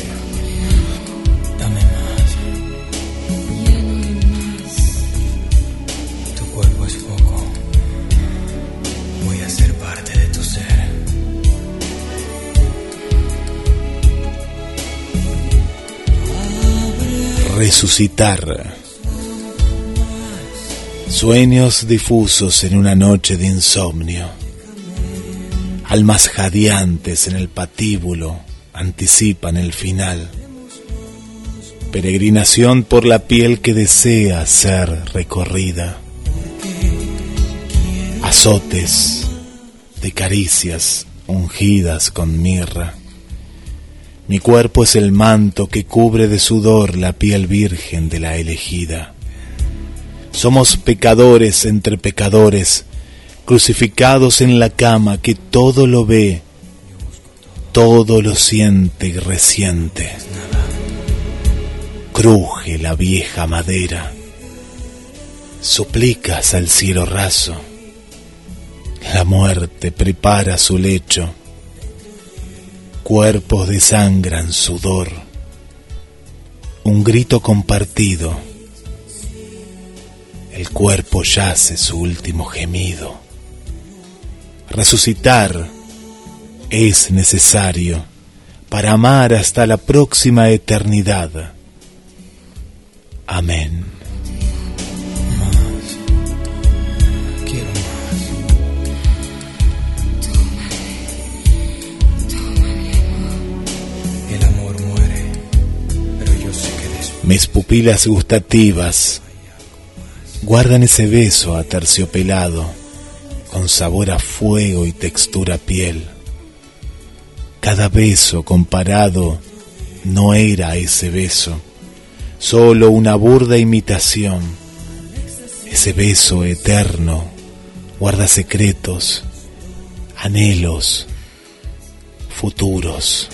Resucitar. Sueños difusos en una noche de insomnio. Almas jadeantes en el patíbulo anticipan el final. Peregrinación por la piel que desea ser recorrida. Azotes de caricias ungidas con mirra. Mi cuerpo es el manto que cubre de sudor la piel virgen de la elegida. Somos pecadores entre pecadores, crucificados en la cama que todo lo ve, todo lo siente y resiente. Cruje la vieja madera, suplicas al cielo raso, la muerte prepara su lecho, cuerpos desangran sudor, un grito compartido, el cuerpo yace su último gemido. Resucitar es necesario para amar hasta la próxima eternidad. Amén. Mis pupilas gustativas guardan ese beso aterciopelado, con sabor a fuego y textura piel. Cada beso comparado no era ese beso, solo una burda imitación. Ese beso eterno guarda secretos, anhelos, futuros,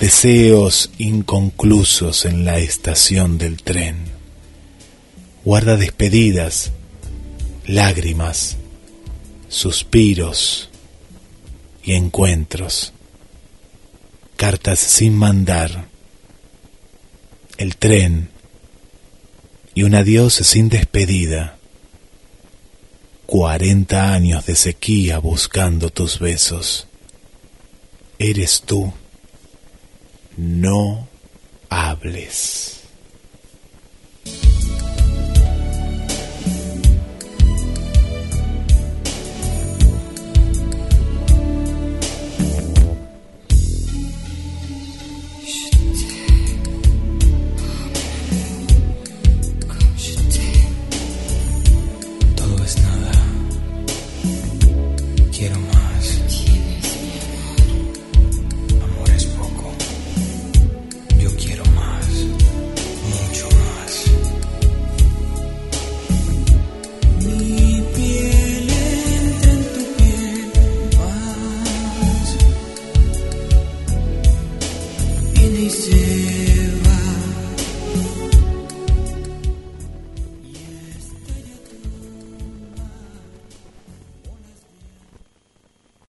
deseos inconclusos en la estación del tren. Guarda despedidas, lágrimas, suspiros y encuentros, cartas sin mandar, el tren y un adiós sin despedida. Cuarenta años de sequía buscando tus besos. Eres tú. No hables.